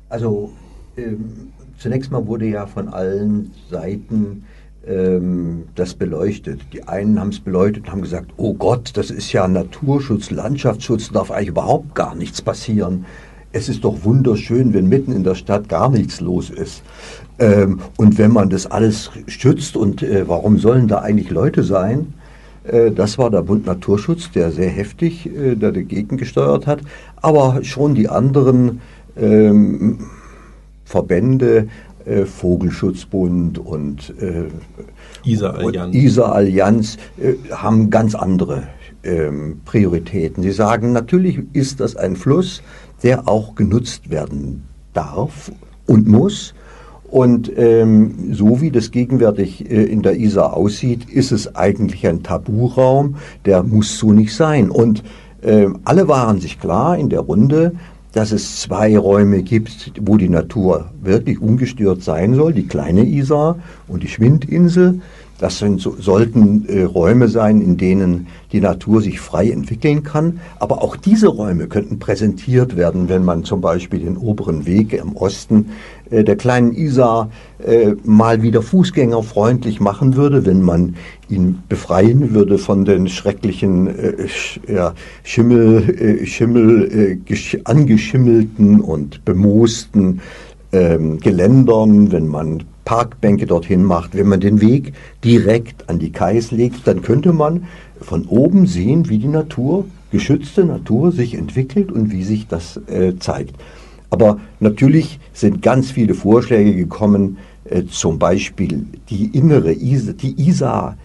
Also ähm, zunächst mal wurde ja von allen Seiten ähm, das beleuchtet. Die einen haben es beleuchtet und haben gesagt, oh Gott, das ist ja Naturschutz, Landschaftsschutz, darf eigentlich überhaupt gar nichts passieren. Es ist doch wunderschön, wenn mitten in der Stadt gar nichts los ist. Ähm, und wenn man das alles schützt und äh, warum sollen da eigentlich Leute sein? Äh, das war der Bund Naturschutz, der sehr heftig äh, dagegen gesteuert hat. Aber schon die anderen ähm, Verbände, äh, Vogelschutzbund und äh, Isar-Allianz Isar -Allianz, äh, haben ganz andere ähm, Prioritäten. Sie sagen, natürlich ist das ein Fluss, der auch genutzt werden darf und muss. Und ähm, so wie das gegenwärtig äh, in der Isar aussieht, ist es eigentlich ein Taburaum, der muss so nicht sein. Und äh, alle waren sich klar in der Runde, dass es zwei Räume gibt, wo die Natur wirklich ungestört sein soll, die kleine Isar und die Schwindinsel. Das sind, so, sollten äh, Räume sein, in denen die Natur sich frei entwickeln kann. Aber auch diese Räume könnten präsentiert werden, wenn man zum Beispiel den oberen Weg im Osten äh, der kleinen Isar äh, mal wieder fußgängerfreundlich machen würde, wenn man ihn befreien würde von den schrecklichen äh, sch, ja, Schimmel, äh, Schimmel äh, angeschimmelten und bemoosten ähm, Geländern, wenn man Parkbänke dorthin macht, wenn man den Weg direkt an die Kais legt, dann könnte man von oben sehen, wie die Natur, geschützte Natur, sich entwickelt und wie sich das äh, zeigt. Aber natürlich sind ganz viele Vorschläge gekommen, äh, zum Beispiel die innere Isar, die Isar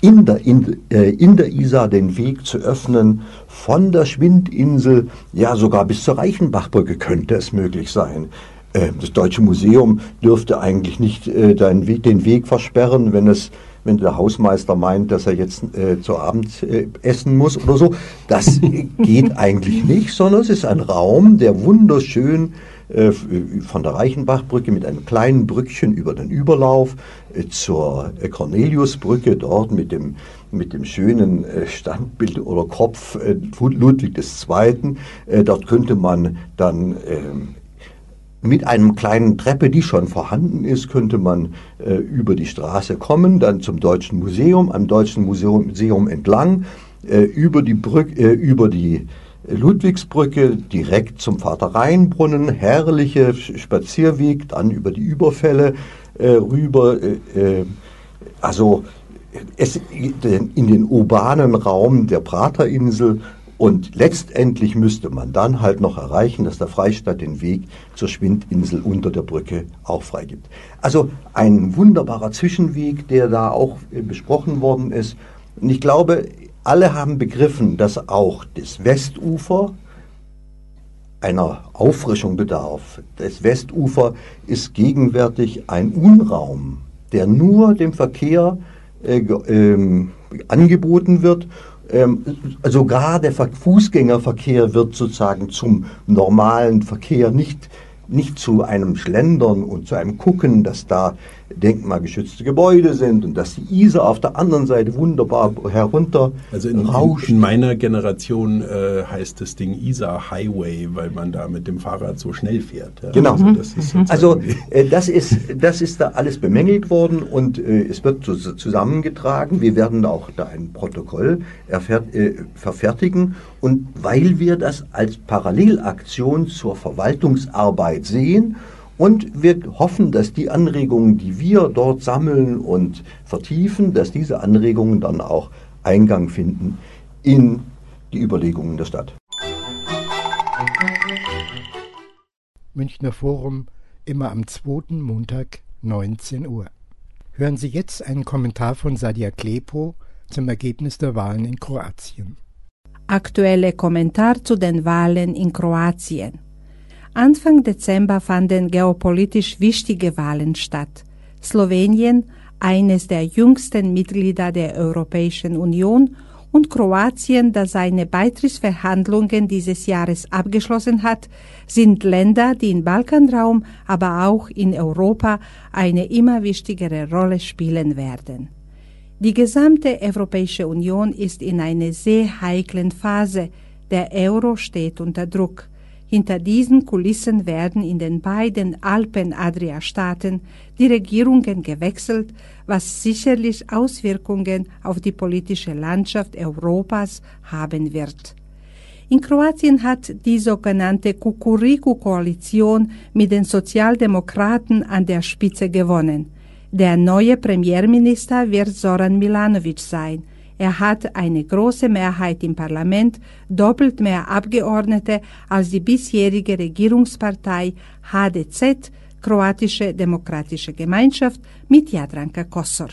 in der, in, äh, in der Isar den Weg zu öffnen, von der Schwindinsel, ja sogar bis zur Reichenbachbrücke könnte es möglich sein. Äh, das Deutsche Museum dürfte eigentlich nicht äh, den Weg versperren, wenn es wenn der Hausmeister meint, dass er jetzt äh, zu Abend äh, essen muss oder so. Das (laughs) geht eigentlich nicht, sondern es ist ein Raum, der wunderschön äh, von der Reichenbachbrücke mit einem kleinen Brückchen über den Überlauf äh, zur Corneliusbrücke, dort mit dem, mit dem schönen Standbild oder Kopf Ludwig II. Dort könnte man dann ähm, mit einem kleinen Treppe, die schon vorhanden ist, könnte man äh, über die Straße kommen, dann zum Deutschen Museum, am Deutschen Museum, Museum entlang, äh, über die Brücke, äh, über die Ludwigsbrücke direkt zum Vater-Rhein-Brunnen, herrliche Spazierweg, dann über die Überfälle äh, rüber, äh, äh, also es, in den urbanen Raum der Praterinsel und letztendlich müsste man dann halt noch erreichen, dass der Freistaat den Weg zur Schwindinsel unter der Brücke auch freigibt. Also ein wunderbarer Zwischenweg, der da auch äh, besprochen worden ist. Und ich glaube, alle haben begriffen, dass auch das Westufer einer Auffrischung bedarf. Das Westufer ist gegenwärtig ein Unraum, der nur dem Verkehr äh, äh, angeboten wird ähm, sogar der Fußgängerverkehr wird sozusagen zum normalen Verkehr nicht, nicht zu einem Schlendern und zu einem Gucken, dass da denkmalgeschützte Gebäude sind und dass die Isar auf der anderen Seite wunderbar herunter Also in, rauscht. in meiner Generation äh, heißt das Ding Isar Highway, weil man da mit dem Fahrrad so schnell fährt. Ja. Genau. Also das ist, also äh, das, ist, das ist da alles bemängelt worden und äh, es wird so, so zusammengetragen. Wir werden auch da ein Protokoll erfährt, äh, verfertigen und weil wir das als Parallelaktion zur Verwaltungsarbeit sehen und wir hoffen, dass die Anregungen, die wir dort sammeln und vertiefen, dass diese Anregungen dann auch Eingang finden in die Überlegungen der Stadt. Münchner Forum immer am zweiten Montag 19 Uhr. Hören Sie jetzt einen Kommentar von Sadia Klepo zum Ergebnis der Wahlen in Kroatien. Aktuelle Kommentar zu den Wahlen in Kroatien. Anfang Dezember fanden geopolitisch wichtige Wahlen statt. Slowenien, eines der jüngsten Mitglieder der Europäischen Union, und Kroatien, das seine Beitrittsverhandlungen dieses Jahres abgeschlossen hat, sind Länder, die im Balkanraum, aber auch in Europa eine immer wichtigere Rolle spielen werden. Die gesamte Europäische Union ist in einer sehr heiklen Phase. Der Euro steht unter Druck. Hinter diesen Kulissen werden in den beiden Alpen-Adria-Staaten die Regierungen gewechselt, was sicherlich Auswirkungen auf die politische Landschaft Europas haben wird. In Kroatien hat die sogenannte Kukuriku-Koalition mit den Sozialdemokraten an der Spitze gewonnen. Der neue Premierminister wird Zoran Milanovic sein. Er hat eine große Mehrheit im Parlament, doppelt mehr Abgeordnete als die bisherige Regierungspartei HDZ, Kroatische Demokratische Gemeinschaft, mit Jadranka Kosor.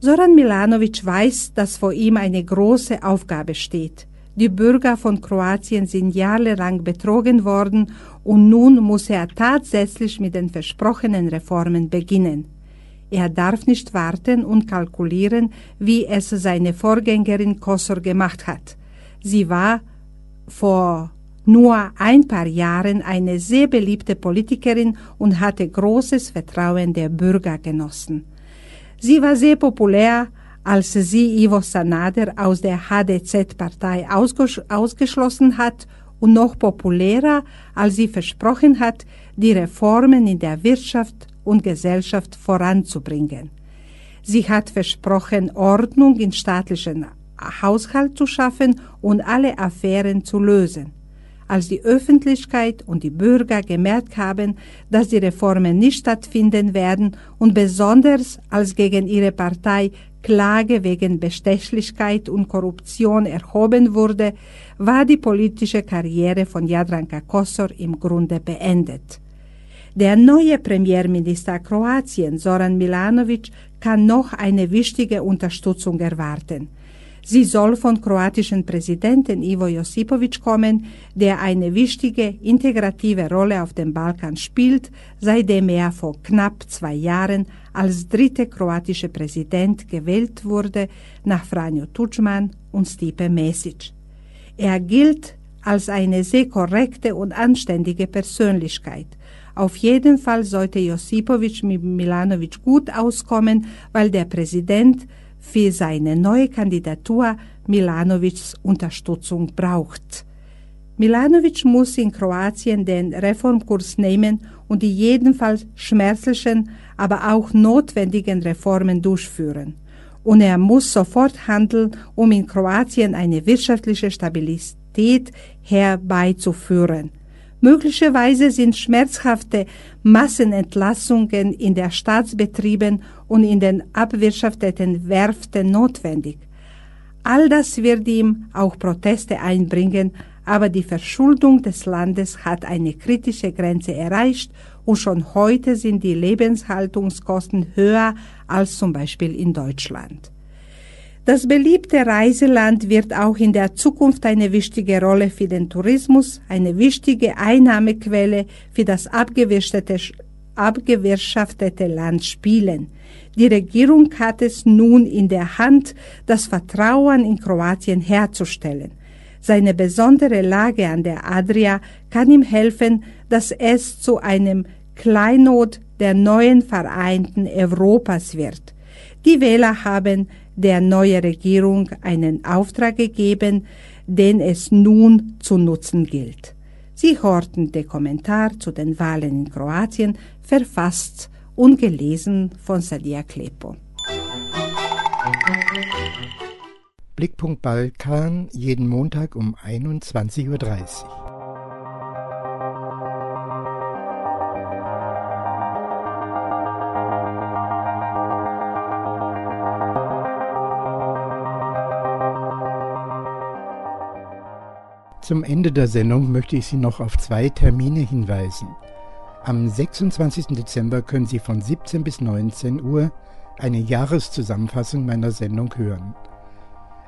Zoran Milanovic weiß, dass vor ihm eine große Aufgabe steht. Die Bürger von Kroatien sind jahrelang betrogen worden und nun muss er tatsächlich mit den versprochenen Reformen beginnen. Er darf nicht warten und kalkulieren, wie es seine Vorgängerin Kosor gemacht hat. Sie war vor nur ein paar Jahren eine sehr beliebte Politikerin und hatte großes Vertrauen der Bürger genossen. Sie war sehr populär, als sie Ivo Sanader aus der HDZ-Partei ausges ausgeschlossen hat und noch populärer, als sie versprochen hat, die Reformen in der Wirtschaft und Gesellschaft voranzubringen. Sie hat versprochen, Ordnung im staatlichen Haushalt zu schaffen und alle Affären zu lösen. Als die Öffentlichkeit und die Bürger gemerkt haben, dass die Reformen nicht stattfinden werden und besonders als gegen ihre Partei Klage wegen Bestechlichkeit und Korruption erhoben wurde, war die politische Karriere von Jadranka Kosor im Grunde beendet. Der neue Premierminister Kroatien, Zoran Milanovic, kann noch eine wichtige Unterstützung erwarten. Sie soll von kroatischen Präsidenten Ivo Josipovic kommen, der eine wichtige integrative Rolle auf dem Balkan spielt, seitdem er vor knapp zwei Jahren als dritter kroatischer Präsident gewählt wurde nach Franjo Tudjman und Stipe Mesic. Er gilt als eine sehr korrekte und anständige Persönlichkeit. Auf jeden Fall sollte Josipovic mit Milanovic gut auskommen, weil der Präsident für seine neue Kandidatur Milanovics Unterstützung braucht. Milanovic muss in Kroatien den Reformkurs nehmen und die jedenfalls schmerzlichen, aber auch notwendigen Reformen durchführen. Und er muss sofort handeln, um in Kroatien eine wirtschaftliche Stabilität herbeizuführen. Möglicherweise sind schmerzhafte Massenentlassungen in der Staatsbetrieben und in den abwirtschafteten Werften notwendig. All das wird ihm auch Proteste einbringen, aber die Verschuldung des Landes hat eine kritische Grenze erreicht und schon heute sind die Lebenshaltungskosten höher als zum Beispiel in Deutschland. Das beliebte Reiseland wird auch in der Zukunft eine wichtige Rolle für den Tourismus, eine wichtige Einnahmequelle für das abgewirtschaftete Land spielen. Die Regierung hat es nun in der Hand, das Vertrauen in Kroatien herzustellen. Seine besondere Lage an der Adria kann ihm helfen, dass es zu einem Kleinod der neuen vereinten Europas wird. Die Wähler haben der neuen Regierung einen Auftrag gegeben, den es nun zu nutzen gilt. Sie hörten den Kommentar zu den Wahlen in Kroatien, verfasst und gelesen von Sadia Klepo. Blickpunkt Balkan jeden Montag um 21.30 Uhr. Zum Ende der Sendung möchte ich Sie noch auf zwei Termine hinweisen. Am 26. Dezember können Sie von 17 bis 19 Uhr eine Jahreszusammenfassung meiner Sendung hören.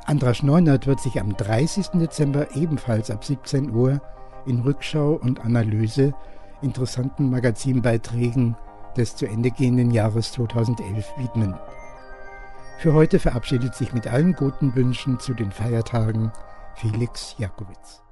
Andras Neunert wird sich am 30. Dezember ebenfalls ab 17 Uhr in Rückschau und Analyse interessanten Magazinbeiträgen des zu Ende gehenden Jahres 2011 widmen. Für heute verabschiedet sich mit allen guten Wünschen zu den Feiertagen Felix Jakowitz.